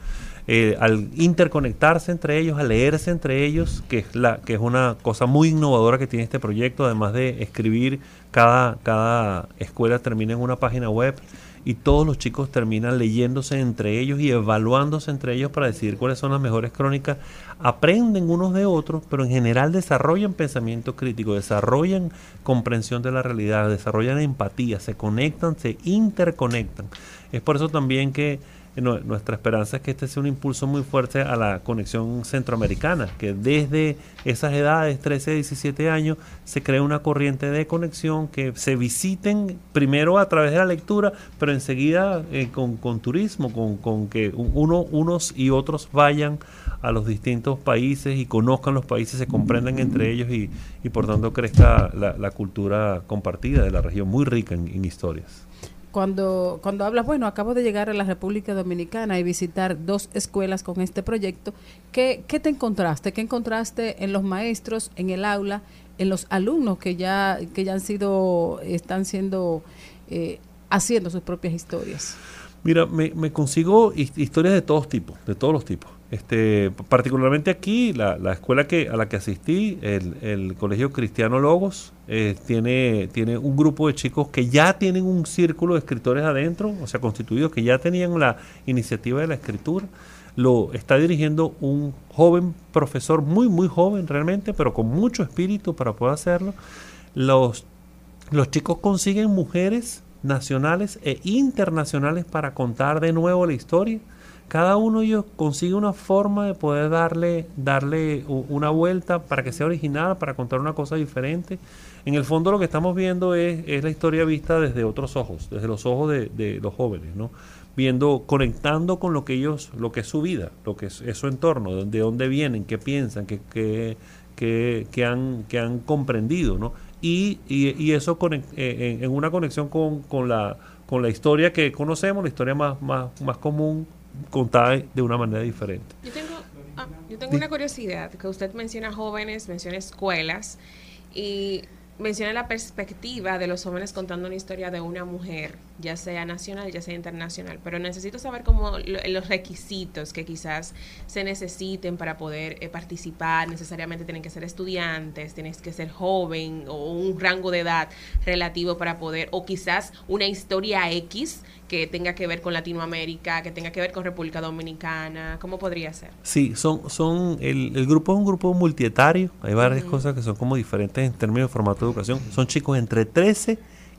Eh, al interconectarse entre ellos, al leerse entre ellos, que es, la, que es una cosa muy innovadora que tiene este proyecto, además de escribir, cada, cada escuela termina en una página web y todos los chicos terminan leyéndose entre ellos y evaluándose entre ellos para decidir cuáles son las mejores crónicas. Aprenden unos de otros, pero en general desarrollan pensamiento crítico, desarrollan comprensión de la realidad, desarrollan empatía, se conectan, se interconectan. Es por eso también que nu- nuestra esperanza es que este sea un impulso muy fuerte a la conexión centroamericana, que desde esas edades, 13, 17 años, se crea una corriente de conexión, que se visiten primero a través de la lectura, pero enseguida eh, con, con turismo, con, con que uno, unos y otros vayan a los distintos países y conozcan los países, se comprendan entre ellos y, y por tanto crezca la, cultura compartida de la región, muy rica en historias. Cuando, cuando hablas, bueno, acabo de llegar a la República Dominicana y visitar dos escuelas con este proyecto, ¿qué, qué te encontraste? ¿Qué encontraste en los maestros, en el aula, en los alumnos que ya, que ya han sido, están siendo, eh, haciendo sus propias historias? Mira, me, me consigo his- historias de todos tipos, de todos los tipos. Este, particularmente aquí, la, la escuela que, a la que asistí, el, el Colegio Cristiano Logos, eh, tiene, tiene un grupo de chicos que ya tienen un círculo de escritores adentro, o sea, constituidos, que ya tenían la iniciativa de la escritura. Lo está dirigiendo un joven profesor, muy, muy joven realmente, pero con mucho espíritu para poder hacerlo. Los los chicos consiguen mujeres nacionales e internacionales para contar de nuevo la historia. Cada uno de ellos consigue una forma de poder darle, darle una vuelta para que sea original, para contar una cosa diferente. En el fondo lo que estamos viendo es, es la historia vista desde otros ojos, desde los ojos de, los jóvenes, ¿no? Viendo, conectando con lo que ellos, lo que es su vida, lo que es, su entorno, de dónde vienen, qué piensan, qué, qué, qué- qué han, que han comprendido, ¿no? Y, y, y eso eh, en, en una conexión con, con, la, con la historia que conocemos, la historia más, más, más común, contada de una manera diferente. Yo tengo, ah, yo tengo una curiosidad, que usted menciona jóvenes, menciona escuelas y menciona la perspectiva de los jóvenes contando una historia de una mujer, ya sea nacional, ya sea internacional, pero necesito saber cómo lo- los requisitos que quizás se necesiten para poder eh, participar, necesariamente tienen que ser estudiantes, tienes que ser joven o un rango de edad relativo para poder, o quizás una historia X que tenga que ver con Latinoamérica, que tenga que ver con República Dominicana, ¿cómo podría ser? Sí, son, son el, el grupo es un grupo multietario, hay varias cosas que son como diferentes en términos de formato de educación. Son chicos entre 13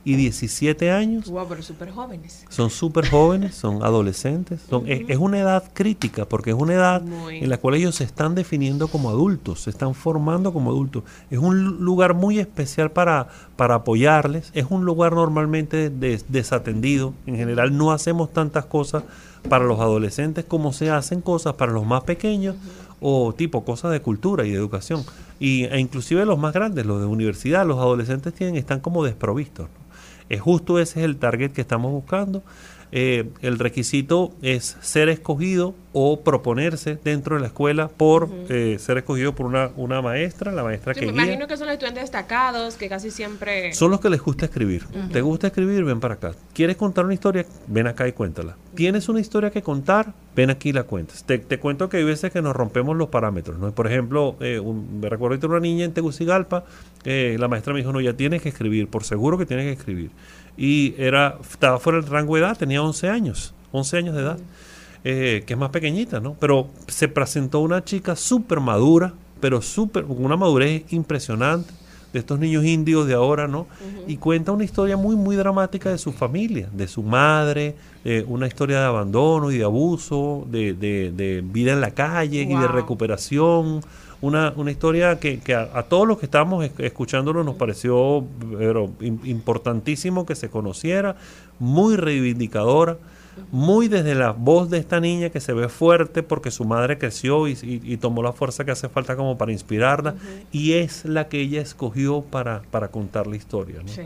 y 17 años. Wow, pero súper jóvenes. Son súper jóvenes, son adolescentes. Son, es, es una edad crítica porque es una edad Muy. en la cual ellos se están definiendo como adultos, se están formando como adultos. Es un lu- lugar muy especial para, para apoyarles. Es un lugar normalmente des- desatendido. En general no hacemos tantas cosas para los adolescentes como se hacen cosas para los más pequeños o tipo cosas de cultura y de educación. Y, e inclusive los más grandes, los de universidad, los adolescentes tienen, están como desprovistos. ¿no? Es justo ese es el target que estamos buscando. Eh, el requisito es ser escogido o proponerse dentro de la escuela por eh, ser escogido por una, una maestra, la maestra Sí, que me guía. imagino que son los estudiantes destacados que casi siempre... Son los que les gusta escribir. ¿Te gusta escribir? Ven para acá. ¿Quieres contar una historia? Ven acá y cuéntala. ¿Tienes una historia que contar? Ven aquí y la cuentas. Te, te cuento que hay veces que nos rompemos los parámetros. ¿no? Por ejemplo, eh, un- me recuerdo que una niña en Tegucigalpa, eh, la maestra me dijo, no, ya tienes que escribir, por seguro que tienes que escribir. Y era, estaba fuera del rango de edad, tenía 11 años, 11 años de edad, eh, que es más pequeñita, ¿no? Pero se presentó una chica súper madura, pero súper, con una madurez impresionante de estos niños indios de ahora, ¿no? Y cuenta una historia muy, muy dramática de su familia, de su madre, eh, una historia de abandono y de abuso, de, de- de vida en la calle y de recuperación. Una, una historia que, que a, a todos los que estábamos esc- escuchándolo nos pareció pero, im- importantísimo que se conociera, muy reivindicadora muy desde la voz de esta niña que se ve fuerte porque su madre creció y, y- y tomó la fuerza que hace falta como para inspirarla y es la que ella escogió para, para contar la historia. ¿no? Sí,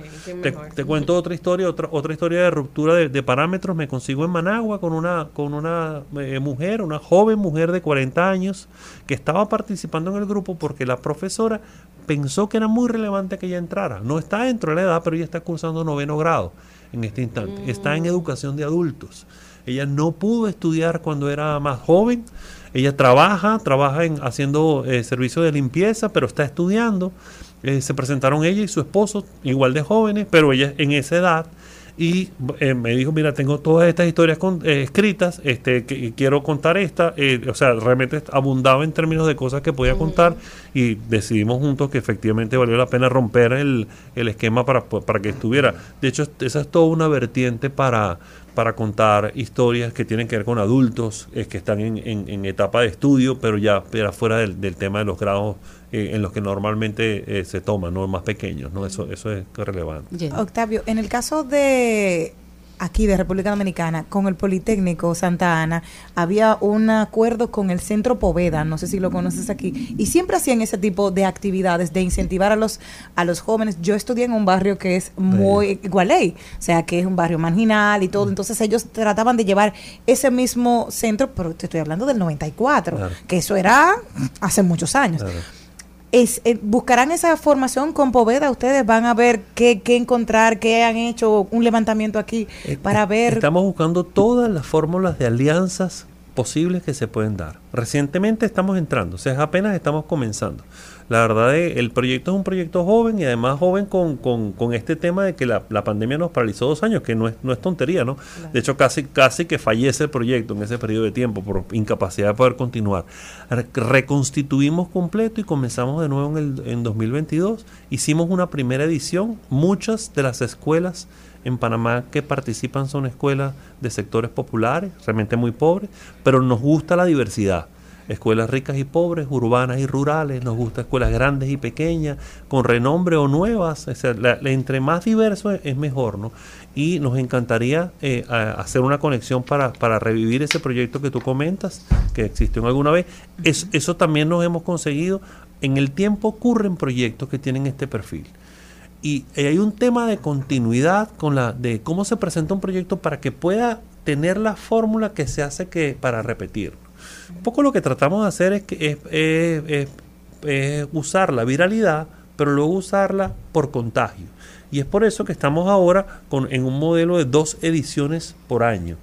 te cuento otra historia, otra, otra historia de ruptura de, de parámetros. Me consigo en Managua con una, con una eh, mujer, una joven mujer de 40 años, que estaba participando en el grupo porque la profesora pensó que era muy relevante que ella entrara. No está dentro de la edad, pero ella está cursando noveno grado en este instante. Está en educación de adultos. Ella no pudo estudiar cuando era más joven. Ella trabaja, trabaja en haciendo eh, servicio de limpieza, pero está estudiando. Eh, se presentaron ella y su esposo, igual de jóvenes, pero ella en esa edad. Y eh, me dijo, mira, tengo todas estas historias con- eh, escritas, este, que, y quiero contar esta. eh, o sea, realmente abundaba en términos de cosas que podía contar y decidimos juntos que efectivamente valió la pena romper el, el esquema para, para que estuviera. De hecho, esa es toda una vertiente para, para contar historias que tienen que ver con adultos eh, que están en, en- en etapa de estudio, pero ya, ya fuera del, del tema de los grados eh, en los que normalmente eh, se toman, no más pequeños. ¿no? Eso, eso es relevante. Octavio, en el caso de aquí de República Dominicana, con el Politécnico Santa Ana, había un acuerdo con el Centro Poveda, no sé si lo conoces aquí, y siempre hacían ese tipo de actividades de incentivar a los a los jóvenes. Yo estudié en un barrio que es muy Gualey, o sea, que es un barrio marginal y todo, entonces ellos trataban de llevar ese mismo centro, pero te estoy hablando del 94, Claro. que eso era hace muchos años es, eh, buscarán esa formación con Poveda, ustedes van a ver qué, qué encontrar, qué han hecho, un levantamiento aquí para ver. Estamos buscando todas las fórmulas de alianzas posibles que se pueden dar. Recientemente estamos entrando, o sea, apenas estamos comenzando. La verdad, eh, el proyecto es un proyecto joven y además joven con, con- con este tema de que la, la pandemia nos paralizó dos años, que no es, no es tontería, ¿no? De hecho, casi, casi que fallece el proyecto en ese periodo de tiempo por incapacidad de poder continuar. Re- reconstituimos completo y comenzamos de nuevo en, el, en 2022. Hicimos una primera edición. Muchas de las escuelas en Panamá que participan son escuelas de sectores populares, realmente muy pobres, pero nos gusta la diversidad. Escuelas ricas y pobres, urbanas y rurales, nos gusta escuelas grandes y pequeñas, con renombre o nuevas, o sea, la- la- entre más diverso es, es mejor, ¿no? Y nos encantaría eh, a- hacer una conexión para, para revivir ese proyecto que tú comentas, que existió alguna vez. Es- eso también nos hemos conseguido. En el tiempo ocurren proyectos que tienen este perfil y eh, hay un tema de continuidad con la de cómo se presenta un proyecto para que pueda tener la fórmula que se hace que para repetir. Un poco lo que tratamos de hacer es que es, es- usar la viralidad, pero luego usarla por contagio. Y es por eso que estamos ahora con, en un modelo de dos ediciones por año,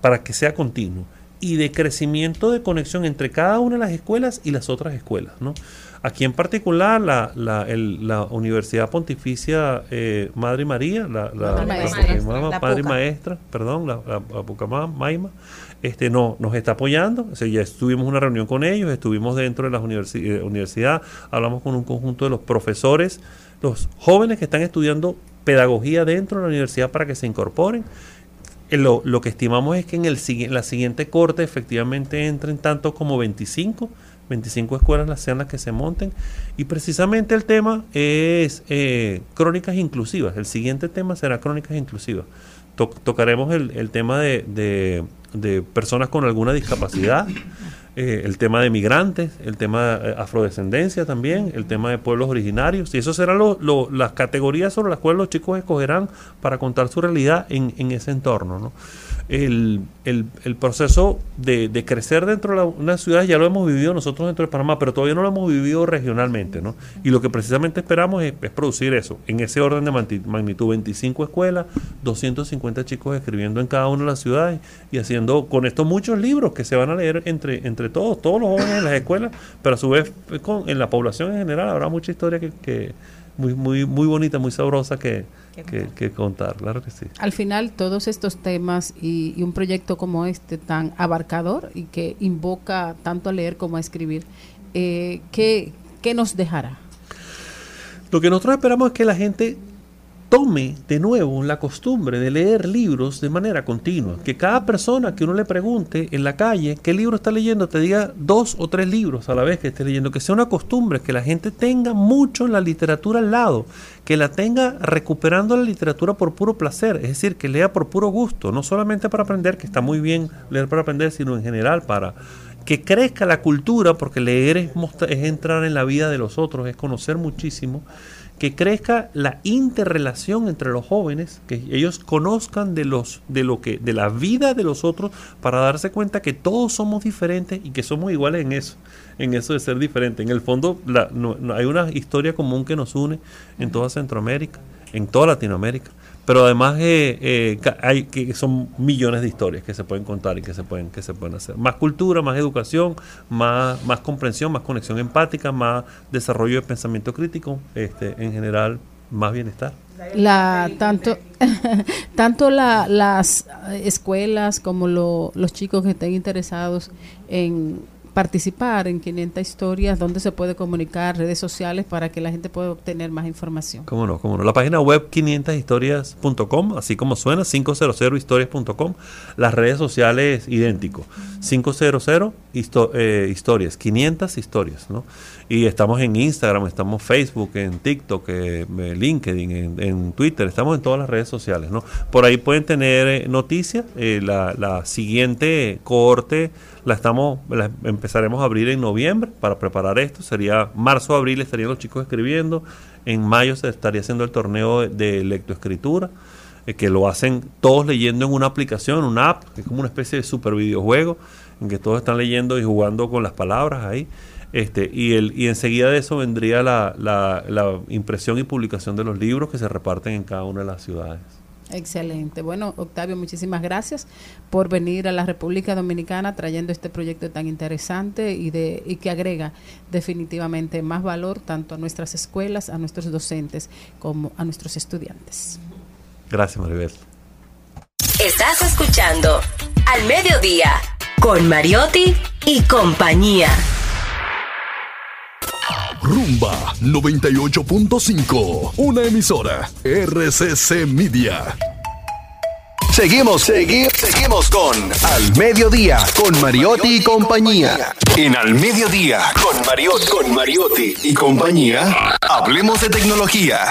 para que sea continuo. Y de crecimiento de conexión entre cada una de las escuelas y las otras escuelas. ¿no? Aquí en particular, la, la, el- la Universidad Pontificia eh, Madre María, la, la, Madre Maestra. Madre perdón, la, la, la Pucamama, Maima, este, no, nos está apoyando. O sea, ya estuvimos en una reunión con ellos, estuvimos dentro de la universi- eh, universidad, hablamos con un conjunto de los profesores, los jóvenes que están estudiando pedagogía dentro de la universidad para que se incorporen. Eh, Lo, lo que estimamos es que en el, la siguiente corte efectivamente entren tanto como 25, 25 escuelas las sean las que se monten. Y precisamente el tema es eh, crónicas inclusivas. El siguiente tema será crónicas inclusivas. To- tocaremos el, tema de, de- personas con alguna discapacidad. eh, el tema de migrantes, el tema de afrodescendencia también, el tema de pueblos originarios. Y eso serán lo- las categorías sobre las cuales los chicos escogerán para contar su realidad en, en ese entorno. ¿no? El, el- proceso de, de crecer dentro de la- una ciudad ya lo hemos vivido nosotros dentro de Panamá, pero todavía no lo hemos vivido regionalmente. ¿no? Y lo que precisamente esperamos es, producir eso, en ese orden de magnitud, 25 escuelas, 250 chicos escribiendo en cada una de las ciudades y haciendo con esto muchos libros que se van a leer entre, entre todos, todos los jóvenes en las escuelas, pero a su vez eh, con, en la población en general habrá mucha historia que, que muy, muy, muy bonita, muy sabrosa que, que, que contar, claro que sí. Al final, todos estos temas y, y un proyecto como este tan abarcador y que invoca tanto a leer como a escribir, eh, ¿qué, qué nos dejará? Lo que nosotros esperamos es que la gente tome de nuevo la costumbre de leer libros de manera continua. Que cada persona que uno le pregunte en la calle qué libro está leyendo, te diga dos o tres libros a la vez que esté leyendo. Que sea una costumbre, que la gente tenga mucho la literatura al lado, que la tenga recuperando la literatura por puro placer, es decir, que lea por puro gusto, no solamente para aprender, que está muy bien leer para aprender, sino en general para que crezca la cultura, porque leer es, es entrar en la vida de los otros, es conocer muchísimo, que crezca la interrelación entre los jóvenes, que ellos conozcan de los de lo que de la vida de los otros para darse cuenta que todos somos diferentes y que somos iguales en eso, en eso de ser diferentes. En el fondo la- no- no- hay una historia común que nos une en toda Centroamérica, en toda Latinoamérica. Pero además eh, eh, hay que son millones de historias que se pueden contar y que se pueden que se pueden hacer. Más cultura, más educación, más más comprensión, más conexión empática, más desarrollo de pensamiento crítico, este, en general más bienestar. La, tanto tanto la- las escuelas como lo- los chicos que estén interesados en participar en 500 historias, donde se puede comunicar, redes sociales para que la gente pueda obtener más información. ¿Cómo no? ¿Cómo no? La página web 500historias.com, así como suena, 500historias.com. Las redes sociales idéntico, 500 histo- eh, historias, 500 historias, ¿no? Y estamos en Instagram, estamos en Facebook, en TikTok, eh, eh, LinkedIn, en, en Twitter, estamos en todas las redes sociales, ¿no? Por ahí pueden tener eh, noticias. la, la siguiente cohorte la estamos empezaremos a abrir en noviembre para preparar esto. Sería marzo, abril estarían los chicos escribiendo. En mayo se estaría haciendo el torneo de, de lectoescritura, eh, que lo hacen todos leyendo en una aplicación, una app, que es como una especie de super videojuego, en que todos están leyendo y jugando con las palabras ahí. Este, y, el, y enseguida de eso vendría la, la, la impresión y publicación de los libros que se reparten en cada una de las ciudades. Excelente. Bueno, Octavio, muchísimas gracias por venir a la República Dominicana trayendo este proyecto tan interesante y, de, y que agrega definitivamente más valor tanto a nuestras escuelas, a nuestros docentes, como a nuestros estudiantes. Gracias, Maribel. Estás escuchando Al Mediodía con Mariotti y compañía. Rumba 98.5, una emisora RCC Media. Seguimos, seguimos, seguimos con Al Mediodía, con Mariotti y compañía. En Al Mediodía, con Mariotti, con Mariotti y compañía, hablemos de tecnología.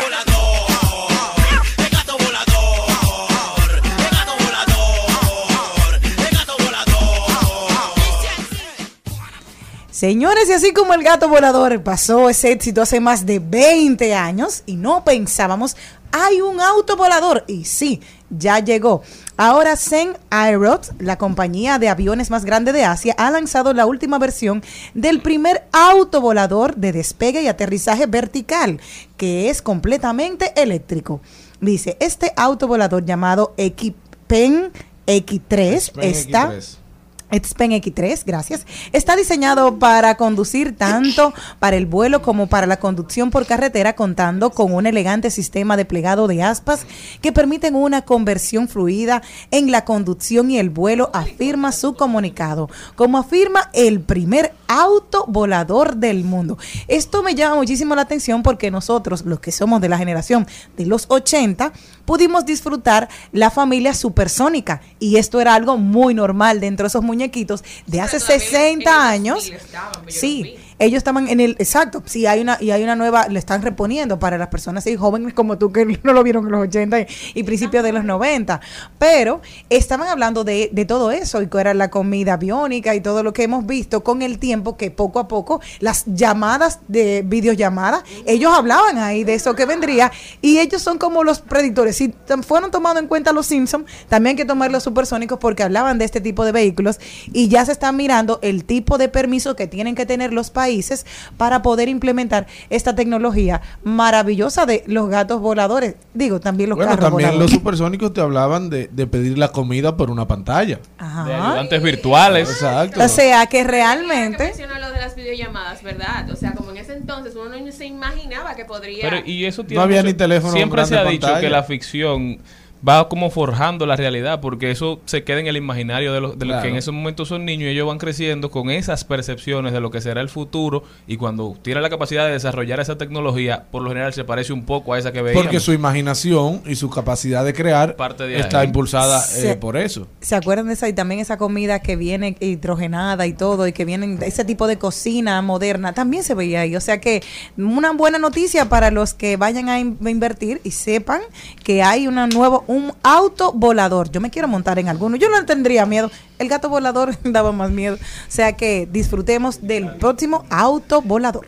Señores, y así como el gato volador pasó ese éxito hace más de 20 años y no pensábamos, hay un auto volador y sí, ya llegó. Ahora Zen Aerox, la compañía de aviones más grande de Asia, ha lanzado la última versión del primer auto volador de despegue y aterrizaje vertical, que es completamente eléctrico. Dice, este auto volador llamado Equipen X3 Xpeng está... X3. Xpeng X3, gracias. Está diseñado para conducir tanto para el vuelo como para la conducción por carretera, contando con un elegante sistema de plegado de aspas que permiten una conversión fluida en la conducción y el vuelo, afirma su comunicado. Como afirma el primer auto volador del mundo. Esto me llama muchísimo la atención porque nosotros, los que somos de la generación de los 80, pudimos disfrutar la familia supersónica y esto era algo muy normal dentro de esos muñequitos de hace 60 años. Sí, ellos estaban en el, exacto, sí hay una, y hay una nueva, le están reponiendo para las personas así jóvenes como tú que no lo vieron en los 80 y, y principios de los 90, pero estaban hablando de, de todo eso y que era la comida biónica y todo lo que hemos visto con el tiempo que poco a poco las llamadas de videollamadas, ellos hablaban ahí de eso que vendría y ellos son como los predictores. Si fueron tomando en cuenta los Simpsons, también hay que tomar los supersónicos porque hablaban de este tipo de vehículos y ya se están mirando el tipo de permiso que tienen que tener los países para poder implementar esta tecnología maravillosa de los gatos voladores. Digo, también los Bueno, carros también los voladores. supersónicos te hablaban de, de pedir la comida por una pantalla. Ajá. De ayudantes virtuales. Exacto. O sea que Que realmente... mencionó lo de las videollamadas, ¿verdad? O sea, como en ese entonces uno no se imaginaba que podría... Pero, y eso tiene No había mucho- ni teléfono Siempre se ha dicho pantalla. que la ficción va como forjando la realidad, porque eso se queda en el imaginario de los, de los Claro. que en ese momento son niños y ellos van creciendo con esas percepciones de lo que será el futuro y cuando tiene la capacidad de desarrollar esa tecnología, por lo general se parece un poco a esa que veíamos. Porque su imaginación y su capacidad de crear Parte de está ahí. impulsada eh, por eso. ¿Se acuerdan de esa y también esa comida que viene hidrogenada y todo y que vienen ese tipo de cocina moderna también se veía ahí? O sea que una buena noticia para los que vayan a in- a invertir y sepan que hay una nuevo un auto volador. Yo me quiero montar en alguno. Yo no tendría miedo. El gato volador daba más miedo. O sea que disfrutemos del próximo auto volador.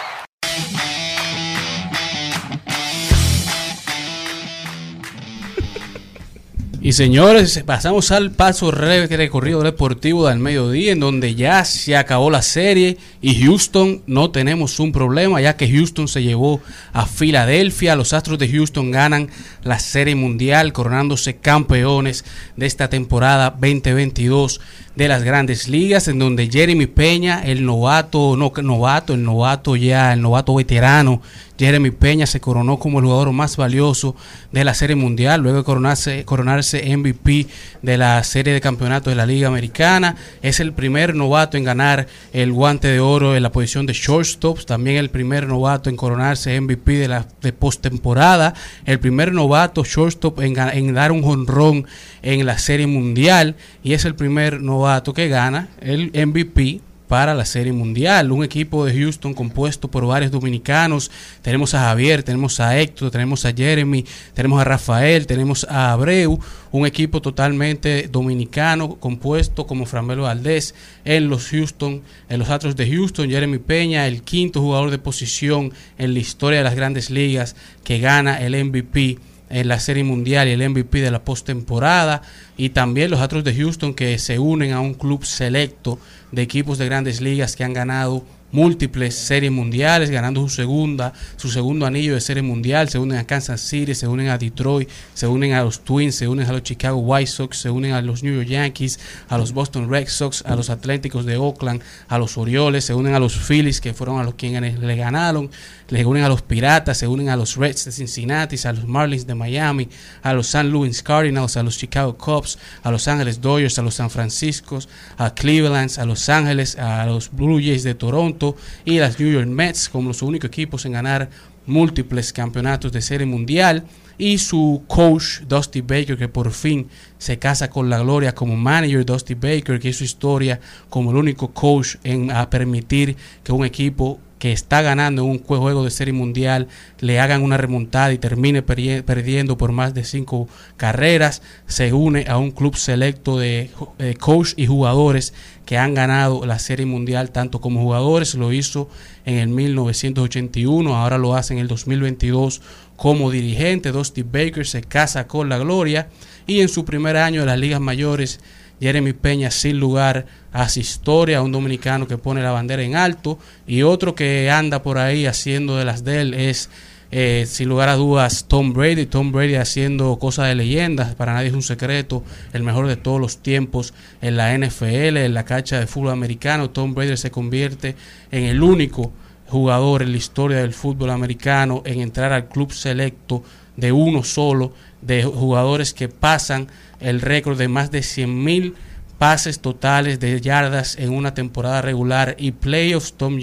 Y señores, pasamos al paso re- recorrido deportivo del mediodía, en donde ya se acabó la serie y Houston no tenemos un problema, ya que Houston se llevó a Filadelfia. Los Astros de Houston ganan la serie mundial, coronándose campeones de esta temporada 2022 de las grandes ligas, en donde Jeremy Peña, el novato, no novato, el novato ya, el novato veterano, Jeremy Peña se coronó como el jugador más valioso de la Serie Mundial, luego de coronarse, coronarse MVP de la Serie de Campeonatos de la Liga Americana. Es el primer novato en ganar el guante de oro en la posición de shortstops, también el primer novato en coronarse MVP de la de postemporada, el primer novato shortstop en, en dar un jonrón en la Serie Mundial y es el primer novato que gana el MVP para la Serie Mundial. Un equipo de Houston compuesto por varios dominicanos. Tenemos a Javier, tenemos a Héctor, tenemos a Jeremy, tenemos a Rafael, tenemos a Abreu. Un equipo totalmente dominicano compuesto como Framelo Valdés en los Houston, en los Astros de Houston. Jeremy Peña, el quinto jugador de posición en la historia de las grandes ligas que gana el MVP en la Serie Mundial y el MVP de la postemporada y también los Astros de Houston que se unen a un club selecto de equipos de grandes ligas que han ganado múltiples series mundiales, ganando su segunda, su segundo anillo de serie mundial, se unen a Kansas City, se unen a Detroit, se unen a los Twins, se unen a los Chicago White Sox, se unen a los New York Yankees, a los Boston Red Sox, a los Atléticos de Oakland, a los Orioles, se unen a los Phillies que fueron a los quienes le ganaron, le unen a los Piratas, se unen a los Reds de Cincinnati, a los Marlins de Miami, a los San Luis Cardinals, a los Chicago Cubs, a los Ángeles Dodgers, a los San Franciscos, a Cleveland, a Los Ángeles, a los Blue Jays de Toronto y las New York Mets como los únicos equipos en ganar múltiples campeonatos de serie mundial. Y su coach Dusty Baker que por fin se casa con la gloria como manager. Dusty Baker que hizo historia como el único coach en a permitir que un equipo que está ganando en un jue- juego de serie mundial le hagan una remontada y termine perdiendo por más de cinco carreras se une a un club selecto de eh, coach y jugadores que han ganado la serie mundial tanto como jugadores. Lo hizo en el 1981 ahora lo hace en el 2022 como dirigente. Dusty Baker se casa con la gloria y en su primer año de las ligas mayores Jeremy Peña sin lugar hace historia, un dominicano que pone la bandera en alto y otro que anda por ahí haciendo de las de él es eh, sin lugar a dudas Tom Brady, Tom Brady haciendo cosas de leyendas, para nadie es un secreto, el mejor de todos los tiempos en la NFL, en la cancha de fútbol americano, Tom Brady se convierte en el único jugador en la historia del fútbol americano en entrar al club selecto de uno solo, de jugadores que pasan el récord de más de 100 mil pases totales de yardas en una temporada regular y playoffs, Tom,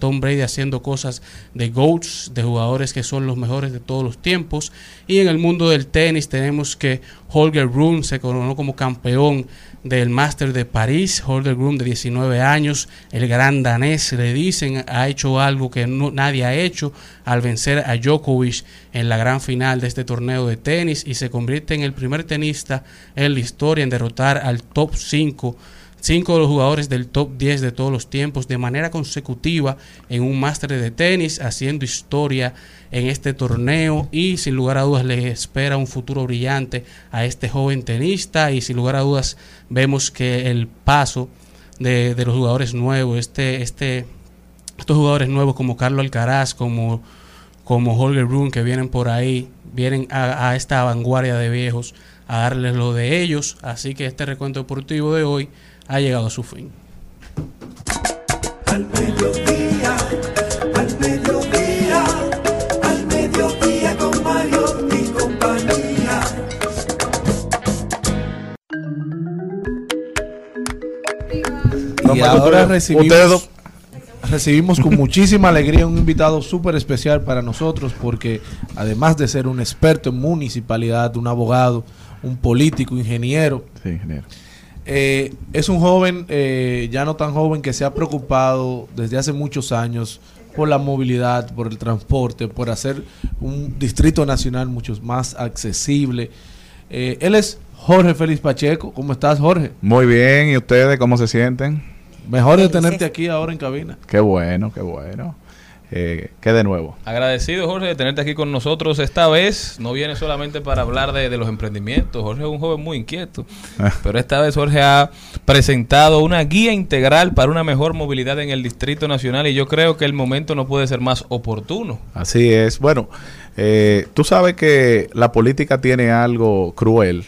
Tom Brady haciendo cosas de GOATs, de jugadores que son los mejores de todos los tiempos. Y en el mundo del tenis tenemos que Holger Rune se coronó como campeón del Master de París. Holger Rune de 19 años, el gran danés, le dicen, ha hecho algo que no- nadie ha hecho al vencer a Djokovic en la gran final de este torneo de tenis y se convierte en el primer tenista en la historia en derrotar al top 5 cinco de los jugadores del top 10 de todos los tiempos de manera consecutiva en un máster de tenis, haciendo historia en este torneo. Y sin lugar a dudas le espera un futuro brillante a este joven tenista. Y sin lugar a dudas vemos que el paso de, de los jugadores nuevos, este, este, estos jugadores nuevos como Carlos Alcaraz, como, como Holger Rune que vienen por ahí, vienen a, a esta vanguardia de viejos a darles lo de ellos, así que este recuento deportivo de hoy ha llegado a su fin. Al mediodía, al mediodía, al mediodía con Mario y compañía. Y ahora recibimos, recibimos con muchísima alegría un invitado súper especial para nosotros porque además de ser un experto en municipalidad, un abogado, un político, ingeniero, Sí, ingeniero. Eh, es un joven, eh, ya no tan joven, que se ha preocupado desde hace muchos años por la movilidad, por el transporte, por hacer un distrito nacional mucho más accesible. Eh, él es Jorge Félix Pacheco. ¿Cómo estás, Jorge? Muy bien, ¿y ustedes cómo se sienten? Mejor de tenerte aquí ahora en cabina. Qué bueno, qué bueno. Eh, ¿Qué de nuevo? Agradecido, Jorge, de tenerte aquí con nosotros. Esta vez no viene solamente para hablar de, de los emprendimientos. Jorge es un joven muy inquieto. Pero esta vez Jorge ha presentado una guía integral para una mejor movilidad en el Distrito Nacional y yo creo que el momento no puede ser más oportuno. Así es. Bueno, eh, tú sabes que la política tiene algo cruel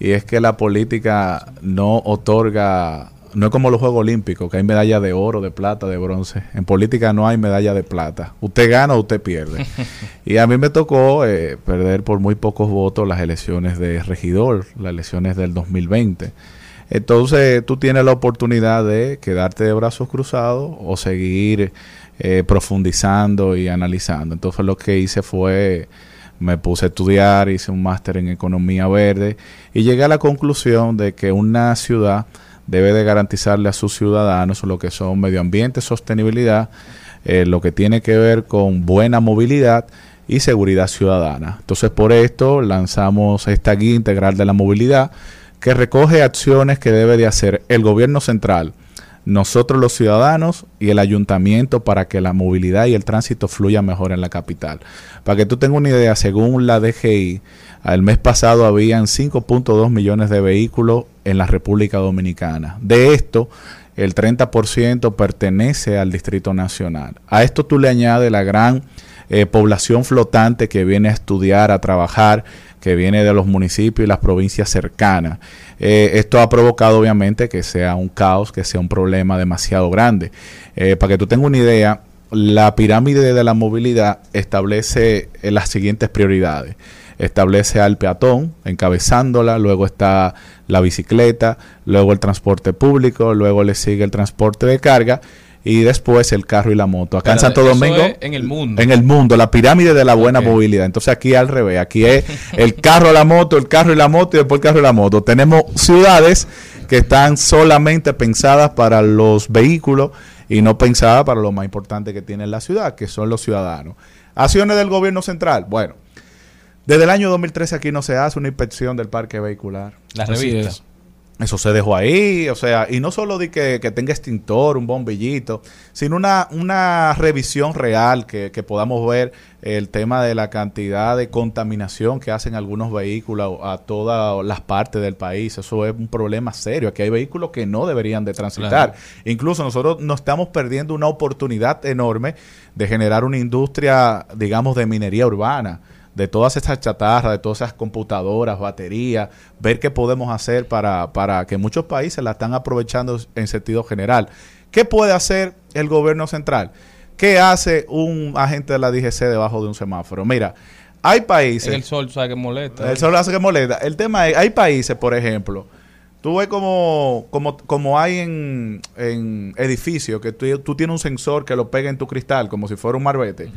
y es que la política no otorga, no es como los Juegos Olímpicos, que hay medalla de oro, de plata, de bronce. En política no hay medalla de plata. Usted gana o usted pierde. y a mí me tocó eh, perder por muy pocos votos las elecciones de regidor, las elecciones del 2020. Entonces tú tienes la oportunidad de quedarte de brazos cruzados o seguir eh, profundizando y analizando. Entonces lo que hice fue, me puse a estudiar, hice un máster en economía verde y llegué a la conclusión de que una ciudad debe de garantizarle a sus ciudadanos lo que son medio ambiente, sostenibilidad, eh, lo que tiene que ver con buena movilidad y seguridad ciudadana. Entonces por esto lanzamos esta guía integral de la movilidad que recoge acciones que debe de hacer el gobierno central, nosotros los ciudadanos y el ayuntamiento para que la movilidad y el tránsito fluya mejor en la capital. Para que tú tengas una idea, según la DGI, el mes pasado habían 5.2 millones de vehículos en la República Dominicana. De esto, el 30% pertenece al Distrito Nacional. A esto tú le añades la gran eh, población flotante que viene a estudiar, a trabajar, que viene de los municipios y las provincias cercanas. Eh, esto ha provocado obviamente que sea un caos, que sea un problema demasiado grande. Eh, para que tú tengas una idea, la pirámide de la movilidad establece las siguientes prioridades. Establece al peatón encabezándola, luego está la bicicleta, luego el transporte público, luego le sigue el transporte de carga y después el carro y la moto. Acá en Santo Domingo, en el mundo. en el mundo, la pirámide de la buena movilidad. Entonces aquí al revés, aquí es el carro, la moto, el carro y la moto y después el carro y la moto. Tenemos ciudades que están solamente pensadas para los vehículos y no pensadas para lo más importante que tiene la ciudad, que son los ciudadanos. Acciones del gobierno central. Bueno, desde el año 2013 aquí no se hace una inspección del parque vehicular. Las revistas. es. Eso se dejó ahí, o sea, y no solo de que, que tenga extintor, un bombillito, sino una, una revisión real que, que podamos ver el tema de la cantidad de contaminación que hacen algunos vehículos a, a todas las partes del país. Eso es un problema serio. Aquí hay vehículos que no deberían de transitar. Claro. Incluso nosotros nos estamos perdiendo una oportunidad enorme de generar una industria, digamos, de minería urbana de todas esas chatarras, de todas esas computadoras, baterías, ver qué podemos hacer para, para que muchos países la están aprovechando en sentido general. ¿Qué puede hacer el gobierno central? ¿qué hace un agente de la DGC debajo de un semáforo? Mira, hay países... En el sol, ¿sabes que molesta? El sol hace que molesta. El tema es, hay países, por ejemplo, tú ves como, como, como hay en, en edificios que tú, tú tienes un sensor que lo pega en tu cristal, como si fuera un marbete.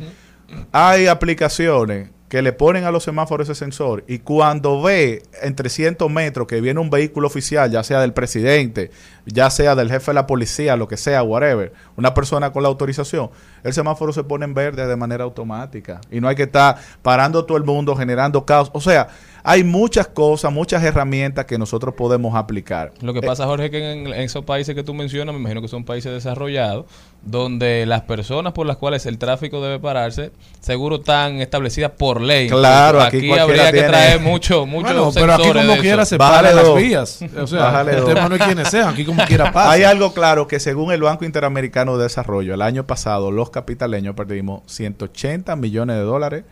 Hay aplicaciones que le ponen a los semáforos ese sensor y cuando ve en 300 metros que viene un vehículo oficial, ya sea del presidente, ya sea del jefe de la policía, lo que sea, whatever, una persona con la autorización, el semáforo se pone en verde de manera automática y no hay que estar parando todo el mundo, generando caos. O sea, hay muchas cosas, muchas herramientas que nosotros podemos aplicar. Lo que pasa, Jorge, es que en, en esos países que tú mencionas, me imagino que son países desarrollados, donde las personas por las cuales el tráfico debe pararse, seguro están establecidas por ley. Claro, Entonces, aquí aquí habría que traer mucho, mucho Bueno, pero aquí como quiera se paran las vías. O sea, Bájale el dos. tema no es quiénes sean, aquí como quiera pasa. Hay algo claro que según el Banco Interamericano de Desarrollo, el año pasado los capitaleños perdimos 180 millones de dólares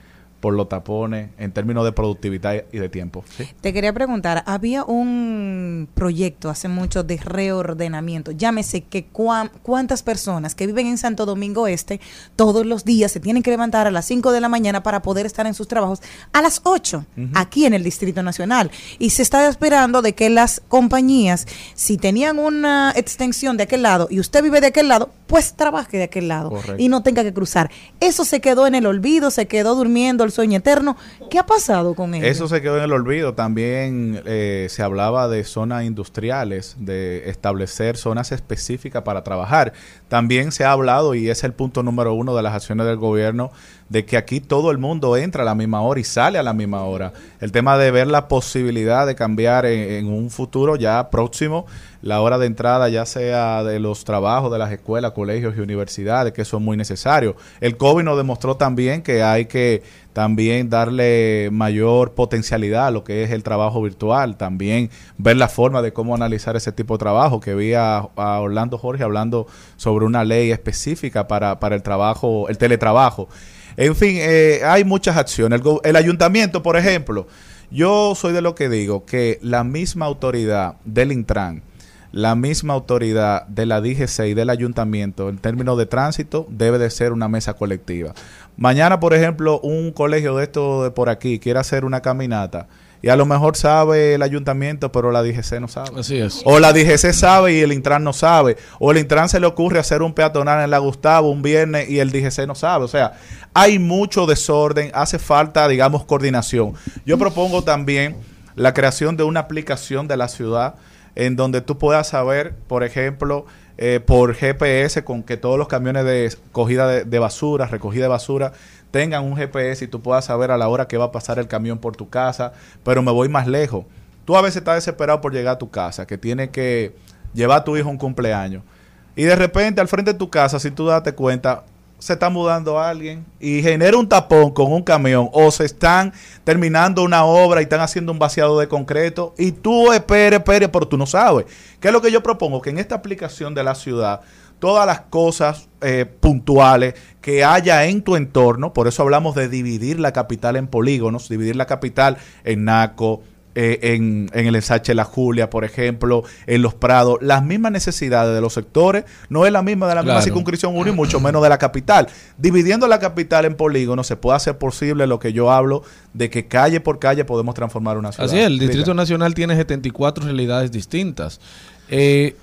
por los tapones en términos de productividad y de tiempo. ¿sí? Te quería preguntar, había un proyecto hace mucho de reordenamiento. Llámese que cuán- cuántas personas que viven en Santo Domingo Este todos los días se tienen que levantar a las 5 de la mañana para poder estar en sus trabajos a las 8 aquí en el Distrito Nacional. Y se está esperando de que las compañías, si tenían una extensión de aquel lado y usted vive de aquel lado, pues trabaje de aquel lado Correcto. y no tenga que cruzar. Eso se quedó en el olvido, se quedó durmiendo el sueño eterno. ¿Qué ha pasado con ello? Eso se quedó en el olvido. También eh, se hablaba de zonas industriales, de establecer zonas específicas para trabajar. También se ha hablado, y es el punto número uno de las acciones del gobierno, de que aquí todo el mundo entra a la misma hora y sale a la misma hora. El tema de ver la posibilidad de cambiar en, un futuro ya próximo la hora de entrada, ya sea de los trabajos de las escuelas, colegios y universidades, que eso es muy necesario. El COVID nos demostró también que hay que también darle mayor potencialidad a lo que es el trabajo virtual, también ver la forma de cómo analizar ese tipo de trabajo, que vi a Orlando Jorge hablando sobre una ley específica para, para el trabajo, el teletrabajo. En fin, eh, hay muchas acciones. El, el ayuntamiento, por ejemplo, yo soy de lo que digo que la misma autoridad del Intran, la misma autoridad de la DGC y del ayuntamiento en términos de tránsito debe de ser una mesa colectiva. Mañana, por ejemplo, un colegio de esto de por aquí quiere hacer una caminata y a lo mejor sabe el ayuntamiento, pero la DGC no sabe. Así es. O la DGC sabe y el Intran no sabe. O el Intran se le ocurre hacer un peatonal en la Gustavo un viernes y el DGC no sabe. O sea, hay mucho desorden, hace falta, digamos, coordinación. Yo propongo también la creación de una aplicación de la ciudad en donde tú puedas saber, por ejemplo, eh, por GPS, con que todos los camiones de cogida de, de basura, recogida de basura, tengan un GPS y tú puedas saber a la hora que va a pasar el camión por tu casa, pero me voy más lejos. Tú a veces estás desesperado por llegar a tu casa, que tienes que llevar a tu hijo un cumpleaños. Y de repente al frente de tu casa, si tú date cuenta, se está mudando alguien y genera un tapón con un camión o se están terminando una obra y están haciendo un vaciado de concreto y tú espere, espere, pero tú no sabes. ¿Qué es lo que yo propongo? Que en esta aplicación de la ciudad todas las cosas eh, puntuales que haya en tu entorno, por eso hablamos de dividir la capital en polígonos, dividir la capital en Naco, eh, en, en el ensanche La Julia, por ejemplo, en Los Prados, las mismas necesidades de los sectores no es la misma de la misma circunscripción 1 y mucho menos de la capital. Dividiendo la capital en polígonos se puede hacer posible lo que yo hablo de que calle por calle podemos transformar una ciudad. Así es, el Distrito Diga. Nacional tiene 74 realidades distintas. Eh,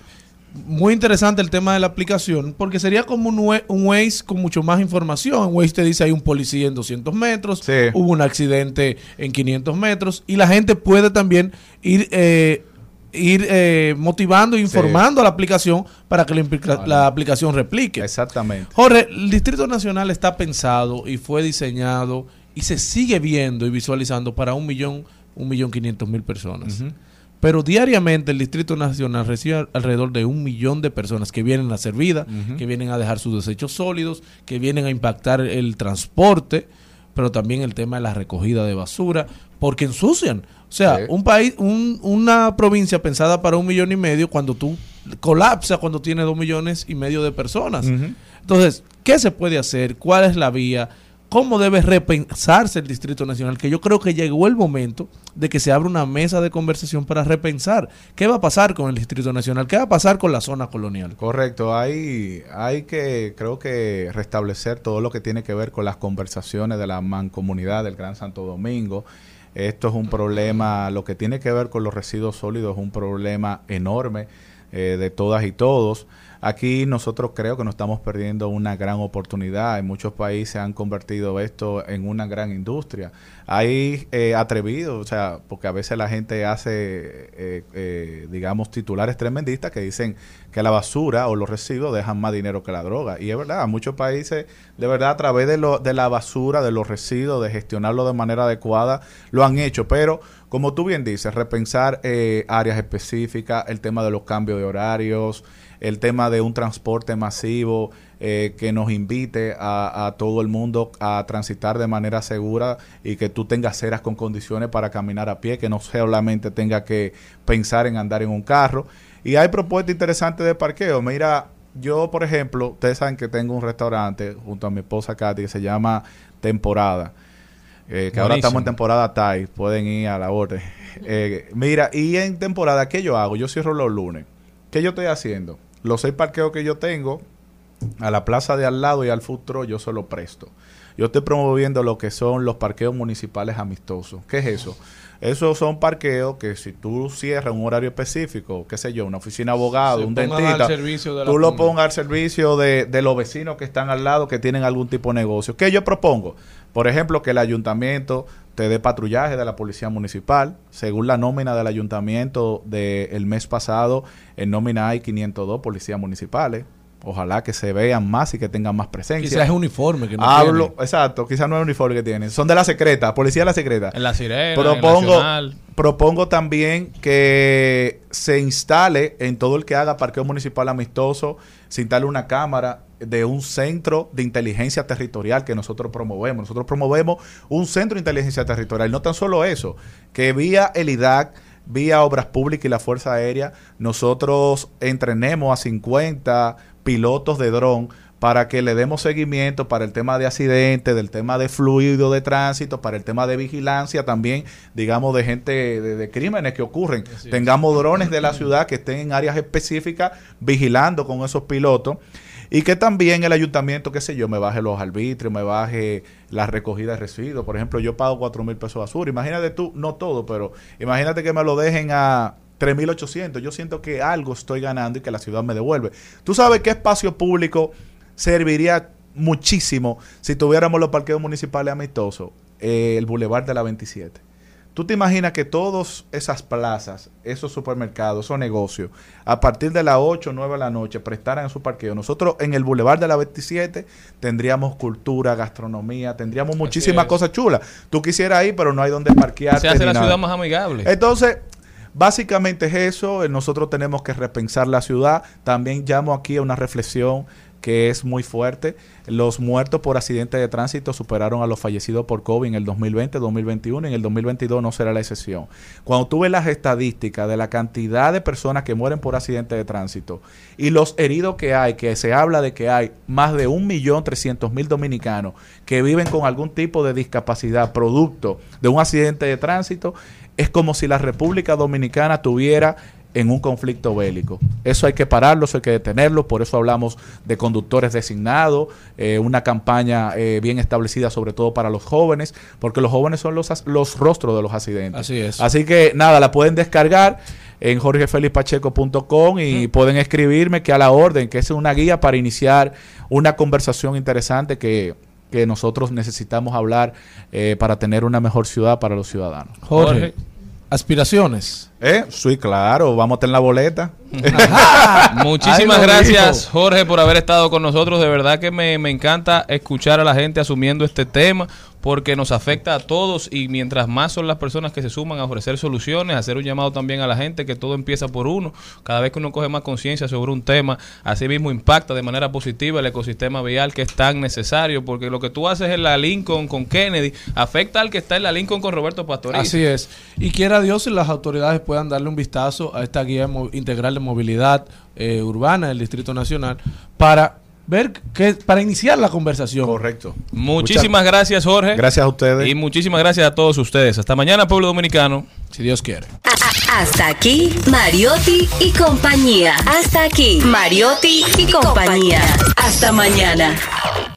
muy interesante el tema de la aplicación, porque sería como un, Wa- un Waze con mucho más información. Waze te dice hay un policía en 200 metros, hubo un accidente en 500 metros, y la gente puede también ir, eh, ir eh, motivando e informando a la aplicación para que la, implica- la aplicación replique. Exactamente. Jorge, el Distrito Nacional está pensado y fue diseñado y se sigue viendo y visualizando para un millón, un millón quinientos mil personas. Pero diariamente el Distrito Nacional recibe alrededor de un millón de personas que vienen a hacer vida, que vienen a dejar sus desechos sólidos, que vienen a impactar el transporte, pero también el tema de la recogida de basura, porque ensucian. O sea, Sí. un país, un- una provincia pensada para un millón y medio, cuando tú colapsa cuando tiene dos millones y medio de personas. Entonces, ¿qué se puede hacer? ¿Cuál es la vía? Cómo debe repensarse el Distrito Nacional, que yo creo que llegó el momento de que se abra una mesa de conversación para repensar qué va a pasar con el Distrito Nacional, qué va a pasar con la zona colonial. Correcto, hay, hay que, creo que restablecer todo lo que tiene que ver con las conversaciones de la mancomunidad del Gran Santo Domingo. Esto es un problema, lo que tiene que ver con los residuos sólidos es un problema enorme eh, de todas y todos. Aquí nosotros creo que nos estamos perdiendo una gran oportunidad. En muchos países han convertido esto en una gran industria. Hay eh, atrevidos, o sea, porque a veces la gente hace, eh, eh, digamos, titulares tremendistas que dicen que la basura o los residuos dejan más dinero que la droga. Y es verdad, muchos países, de verdad, a través de, lo, de la basura, de los residuos, de gestionarlo de manera adecuada, lo han hecho. Pero, como tú bien dices, repensar eh, áreas específicas, el tema de los cambios de horarios, el tema de un transporte masivo eh, que nos invite a, a, todo el mundo a transitar de manera segura y que tú tengas ceras con condiciones para caminar a pie, que no solamente tenga que pensar en andar en un carro. Y hay propuestas interesantes de parqueo. Mira, yo, por ejemplo, ustedes saben que tengo un restaurante junto a mi esposa Katy que se llama Temporada. Eh, que ahora estamos en temporada Thai, pueden ir a la orden. Eh, mira, y en temporada, ¿qué yo hago? Yo cierro los lunes. ¿Qué yo estoy haciendo? Los seis parqueos que yo tengo, a la plaza de al lado y al futuro, yo se lo presto. Yo estoy promoviendo lo que son los parqueos municipales amistosos. ¿Qué es eso? Esos son parqueos que si tú cierras un horario específico, qué sé yo, una oficina de abogado, un dentista, de tú lo pongas al servicio de, de los vecinos que están al lado, que tienen algún tipo de negocio. ¿Qué yo propongo? Por ejemplo, que el ayuntamiento te dé patrullaje de la policía municipal. Según la nómina del ayuntamiento del mes pasado, en nómina hay 502 policías municipales. Ojalá que se vean más y que tengan más presencia. Quizás es uniforme que no Hablo, exacto, quizás no es uniforme que tienen. Son de la secreta, policía de la secreta. En la sirena, Propongo, propongo también que se instale en todo el que haga parqueo municipal amistoso, se instale una cámara de un centro de inteligencia territorial que nosotros promovemos. Nosotros promovemos un centro de inteligencia territorial. No tan solo eso, que vía el IDAC, vía Obras Públicas y la Fuerza Aérea, nosotros entrenemos a 50 pilotos de dron para que le demos seguimiento para el tema de accidentes, del tema de fluido de tránsito, para el tema de vigilancia también, digamos, de gente, de, de crímenes que ocurren. Tengamos drones de la ciudad que estén en áreas específicas vigilando con esos pilotos. Y que también el ayuntamiento, qué sé yo, me baje los arbitrios, me baje la recogida de residuos. Por ejemplo, yo pago cuatro mil pesos basura. Imagínate tú, no todo, pero imagínate que me lo dejen a 3.800. Yo siento que algo estoy ganando y que la ciudad me devuelve. ¿Tú sabes qué espacio público serviría muchísimo si tuviéramos los parqueos municipales amistosos? Eh, el Boulevard de la 27. ¿Tú te imaginas que todas esas plazas, esos supermercados, esos negocios, a partir de las 8 o 9 de la noche prestaran su parqueo? Nosotros en el Boulevard de la 27 tendríamos cultura, gastronomía, tendríamos muchísimas cosas chulas. Tú quisieras ir, pero no hay donde parquear. Se hace la ciudad más amigable. Entonces, básicamente es eso. eh, Nosotros tenemos que repensar la ciudad. También llamo aquí a una reflexión que es muy fuerte. Los muertos por accidentes de tránsito superaron a los fallecidos por COVID en el 2020, 2021 y en el 2022 no será la excepción. Cuando tú ves las estadísticas de la cantidad de personas que mueren por accidentes de tránsito y los heridos que hay, que se habla de que hay más de 1.300.000 dominicanos que viven con algún tipo de discapacidad producto de un accidente de tránsito, es como si la República Dominicana tuviera en un conflicto bélico. Eso hay que pararlo, eso hay que detenerlo, por eso hablamos de conductores designados, eh, una campaña eh, bien establecida sobre todo para los jóvenes, porque los jóvenes son los, los rostros de los accidentes. Así es. Así que nada, la pueden descargar en jorgefelizpacheco.com y pueden escribirme que a la orden, que es una guía para iniciar una conversación interesante que, que nosotros necesitamos hablar eh, para tener una mejor ciudad para los ciudadanos. Jorge, aspiraciones. ¿Eh? Sí, claro, vamos a tener la boleta. Muchísimas gracias, dijo. Jorge, por haber estado con nosotros. De verdad que me, me encanta escuchar a la gente asumiendo este tema porque nos afecta a todos y mientras más son las personas que se suman a ofrecer soluciones, hacer un llamado también a la gente que todo empieza por uno. Cada vez que uno coge más conciencia sobre un tema, así mismo impacta de manera positiva el ecosistema vial que es tan necesario porque lo que tú haces en la Lincoln con Kennedy afecta al que está en la Lincoln con Roberto Pastoriza. Así es. Y quiera Dios si las autoridades puedan darle un vistazo a esta guía integral de movilidad eh, urbana del Distrito Nacional para ver que para iniciar la conversación. Correcto. Muchísimas gracias, Jorge. Gracias a ustedes. Y muchísimas gracias a todos ustedes. Hasta mañana, pueblo dominicano. Si Dios quiere. Hasta aquí, Mariotti y compañía. Hasta aquí, Mariotti y compañía. Hasta mañana.